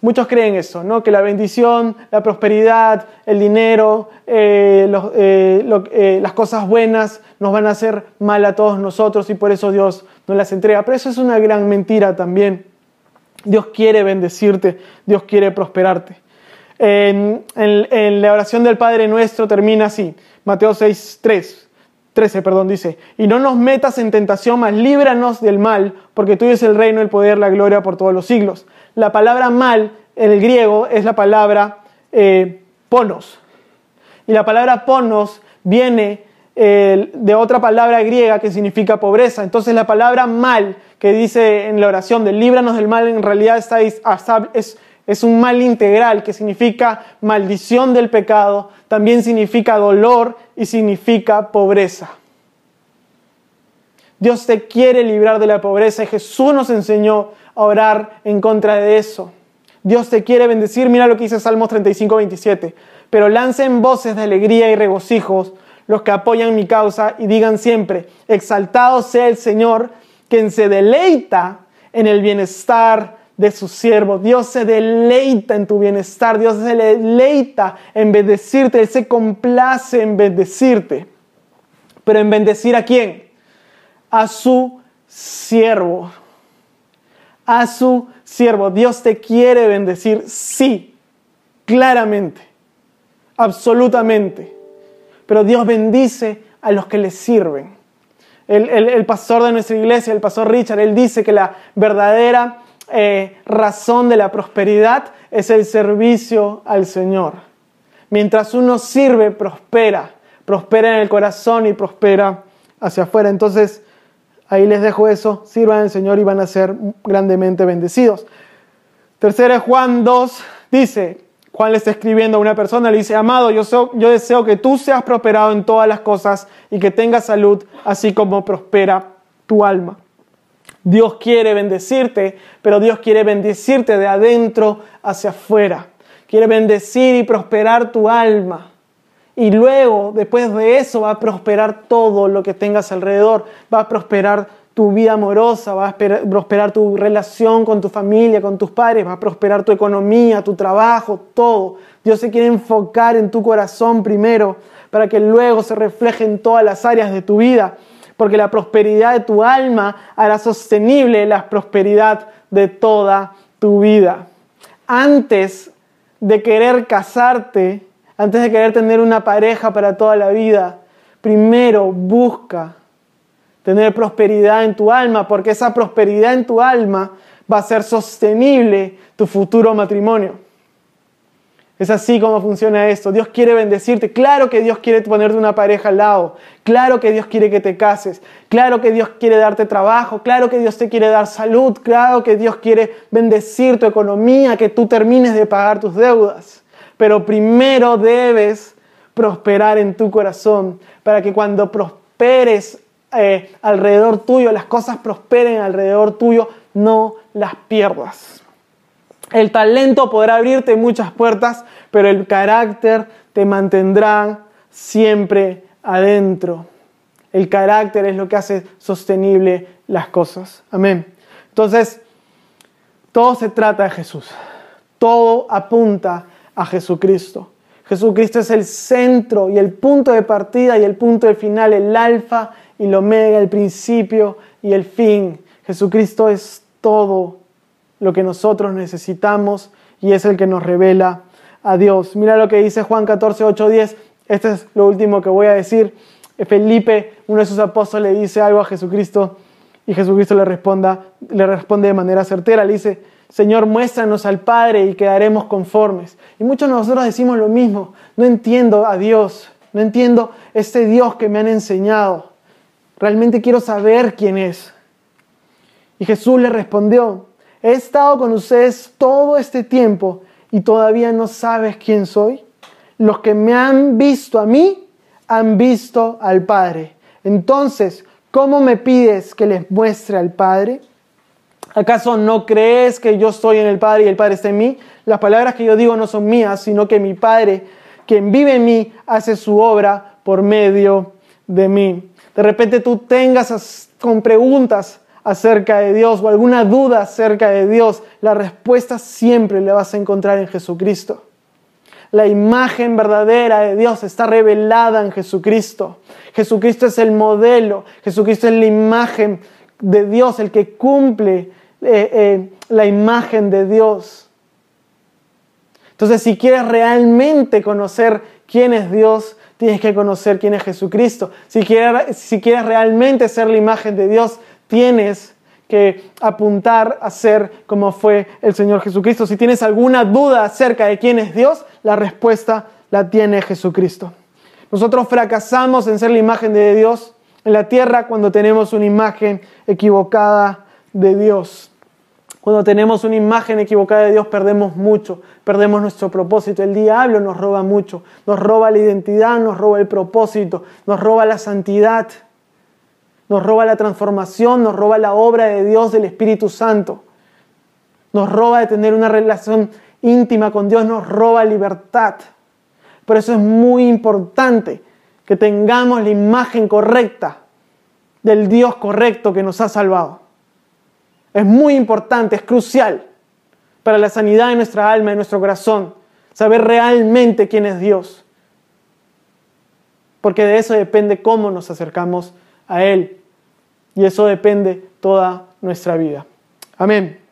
Speaker 1: Muchos creen eso, ¿no? Que la bendición, la prosperidad, el dinero, eh, eh, eh, las cosas buenas nos van a hacer mal a todos nosotros y por eso Dios nos las entrega. Pero eso es una gran mentira también. Dios quiere bendecirte, Dios quiere prosperarte. En, en la oración del Padre Nuestro termina así, Mateo 6, 3. 13, perdón, dice, y no nos metas en tentación, mas líbranos del mal, porque tuyo es el reino, el poder, la gloria por todos los siglos. La palabra mal en el griego es la palabra eh, ponos. Y la palabra ponos viene eh, de otra palabra griega que significa pobreza. Entonces la palabra mal que dice en la oración de líbranos del mal en realidad está, es, es un mal integral que significa maldición del pecado, también significa dolor y significa pobreza. Dios te quiere librar de la pobreza y Jesús nos enseñó a orar en contra de eso. Dios te quiere bendecir, mira lo que dice Salmos 35, 27. Pero lancen voces de alegría y regocijos los que apoyan mi causa y digan siempre, exaltado sea el Señor, quien se deleita en el bienestar de su siervo. Dios se deleita en tu bienestar, Dios se deleita en bendecirte, Él se complace en bendecirte. Pero en bendecir a quién? A su siervo. A su siervo. Dios te quiere bendecir, sí, claramente, absolutamente. Pero Dios bendice a los que le sirven. El, el pastor de nuestra iglesia, el pastor Richard, él dice que la verdadera eh, razón de la prosperidad es el servicio al Señor. Mientras uno sirve, prospera. Prospera en el corazón y prospera hacia afuera. Entonces, ahí les dejo eso. Sirvan al Señor y van a ser grandemente bendecidos. Tercera Juan 2 dice, Juan le está escribiendo a una persona, le dice, amado, yo, yo deseo que tú seas prosperado en todas las cosas y que tengas salud, así como prospera tu alma. Dios quiere bendecirte, pero Dios quiere bendecirte de adentro hacia afuera. Quiere bendecir y prosperar tu alma. Y luego, después de eso, va a prosperar todo lo que tengas alrededor. Va a prosperar tu vida amorosa, va a prosperar tu relación con tu familia, con tus padres, va a prosperar tu economía, tu trabajo, todo. Dios se quiere enfocar en tu corazón primero para que luego se refleje en todas las áreas de tu vida, porque la prosperidad de tu alma hará sostenible la prosperidad de toda tu vida. Antes de querer casarte, antes de querer tener una pareja para toda la vida, primero busca tener prosperidad en tu alma, porque esa prosperidad en tu alma va a ser sostenible tu futuro matrimonio. Es así como funciona esto. Dios quiere bendecirte. Claro que Dios quiere ponerte una pareja al lado. Claro que Dios quiere que te cases. Claro que Dios quiere darte trabajo. Claro que Dios te quiere dar salud. Claro que Dios quiere bendecir tu economía, que tú termines de pagar tus deudas. Pero primero debes prosperar en tu corazón para que cuando prosperes eh, alrededor tuyo, las cosas prosperen alrededor tuyo, no las pierdas. El talento podrá abrirte muchas puertas, pero el carácter te mantendrá siempre adentro. El carácter es lo que hace sostenible las cosas. Amén. Entonces, todo se trata de Jesús. Todo apunta a Jesucristo. Jesucristo es el centro y el punto de partida y el punto de final, el alfa y el omega, el principio y el fin. Jesucristo es todo lo que nosotros necesitamos y es el que nos revela a Dios. Mira lo que dice Juan 14, 8, 10. Este es lo último que voy a decir. Felipe, uno de sus apóstoles, le dice algo a Jesucristo y Jesucristo le, responda, le responde de manera certera. Le dice, Señor, muéstranos al Padre y quedaremos conformes. Y muchos de nosotros decimos lo mismo. No entiendo a Dios. No entiendo este Dios que me han enseñado. Realmente quiero saber quién es. Y Jesús le respondió, he estado con ustedes todo este tiempo y todavía no sabes quién soy. Los que me han visto a mí, han visto al Padre. Entonces, ¿cómo me pides que les muestre al Padre? ¿Acaso no crees que yo estoy en el Padre y el Padre está en mí? Las palabras que yo digo no son mías, sino que mi Padre, quien vive en mí, hace su obra por medio de mí. De repente tú tengas con preguntas acerca de Dios o alguna duda acerca de Dios, la respuesta siempre la vas a encontrar en Jesucristo. La imagen verdadera de Dios está revelada en Jesucristo. Jesucristo es el modelo, Jesucristo es la imagen de Dios, el que cumple eh, eh, la imagen de Dios. Entonces, si quieres realmente conocer quién es Dios, tienes que conocer quién es Jesucristo. Si quieres, si quieres realmente ser la imagen de Dios, tienes que apuntar a ser como fue el Señor Jesucristo. Si tienes alguna duda acerca de quién es Dios, la respuesta la tiene Jesucristo. Nosotros fracasamos en ser la imagen de Dios en la tierra cuando tenemos una imagen equivocada de Dios. Cuando tenemos una imagen equivocada de Dios perdemos mucho, perdemos nuestro propósito. El diablo nos roba mucho, nos roba la identidad, nos roba el propósito, nos roba la santidad, nos roba la transformación, nos roba la obra de Dios del Espíritu Santo, nos roba de tener una relación íntima con Dios, nos roba libertad. Por eso es muy importante que tengamos la imagen correcta del Dios correcto que nos ha salvado. Es muy importante, es crucial para la sanidad de nuestra alma y nuestro corazón, saber realmente quién es Dios. Porque de eso depende cómo nos acercamos a Él. Y eso depende toda nuestra vida. Amén.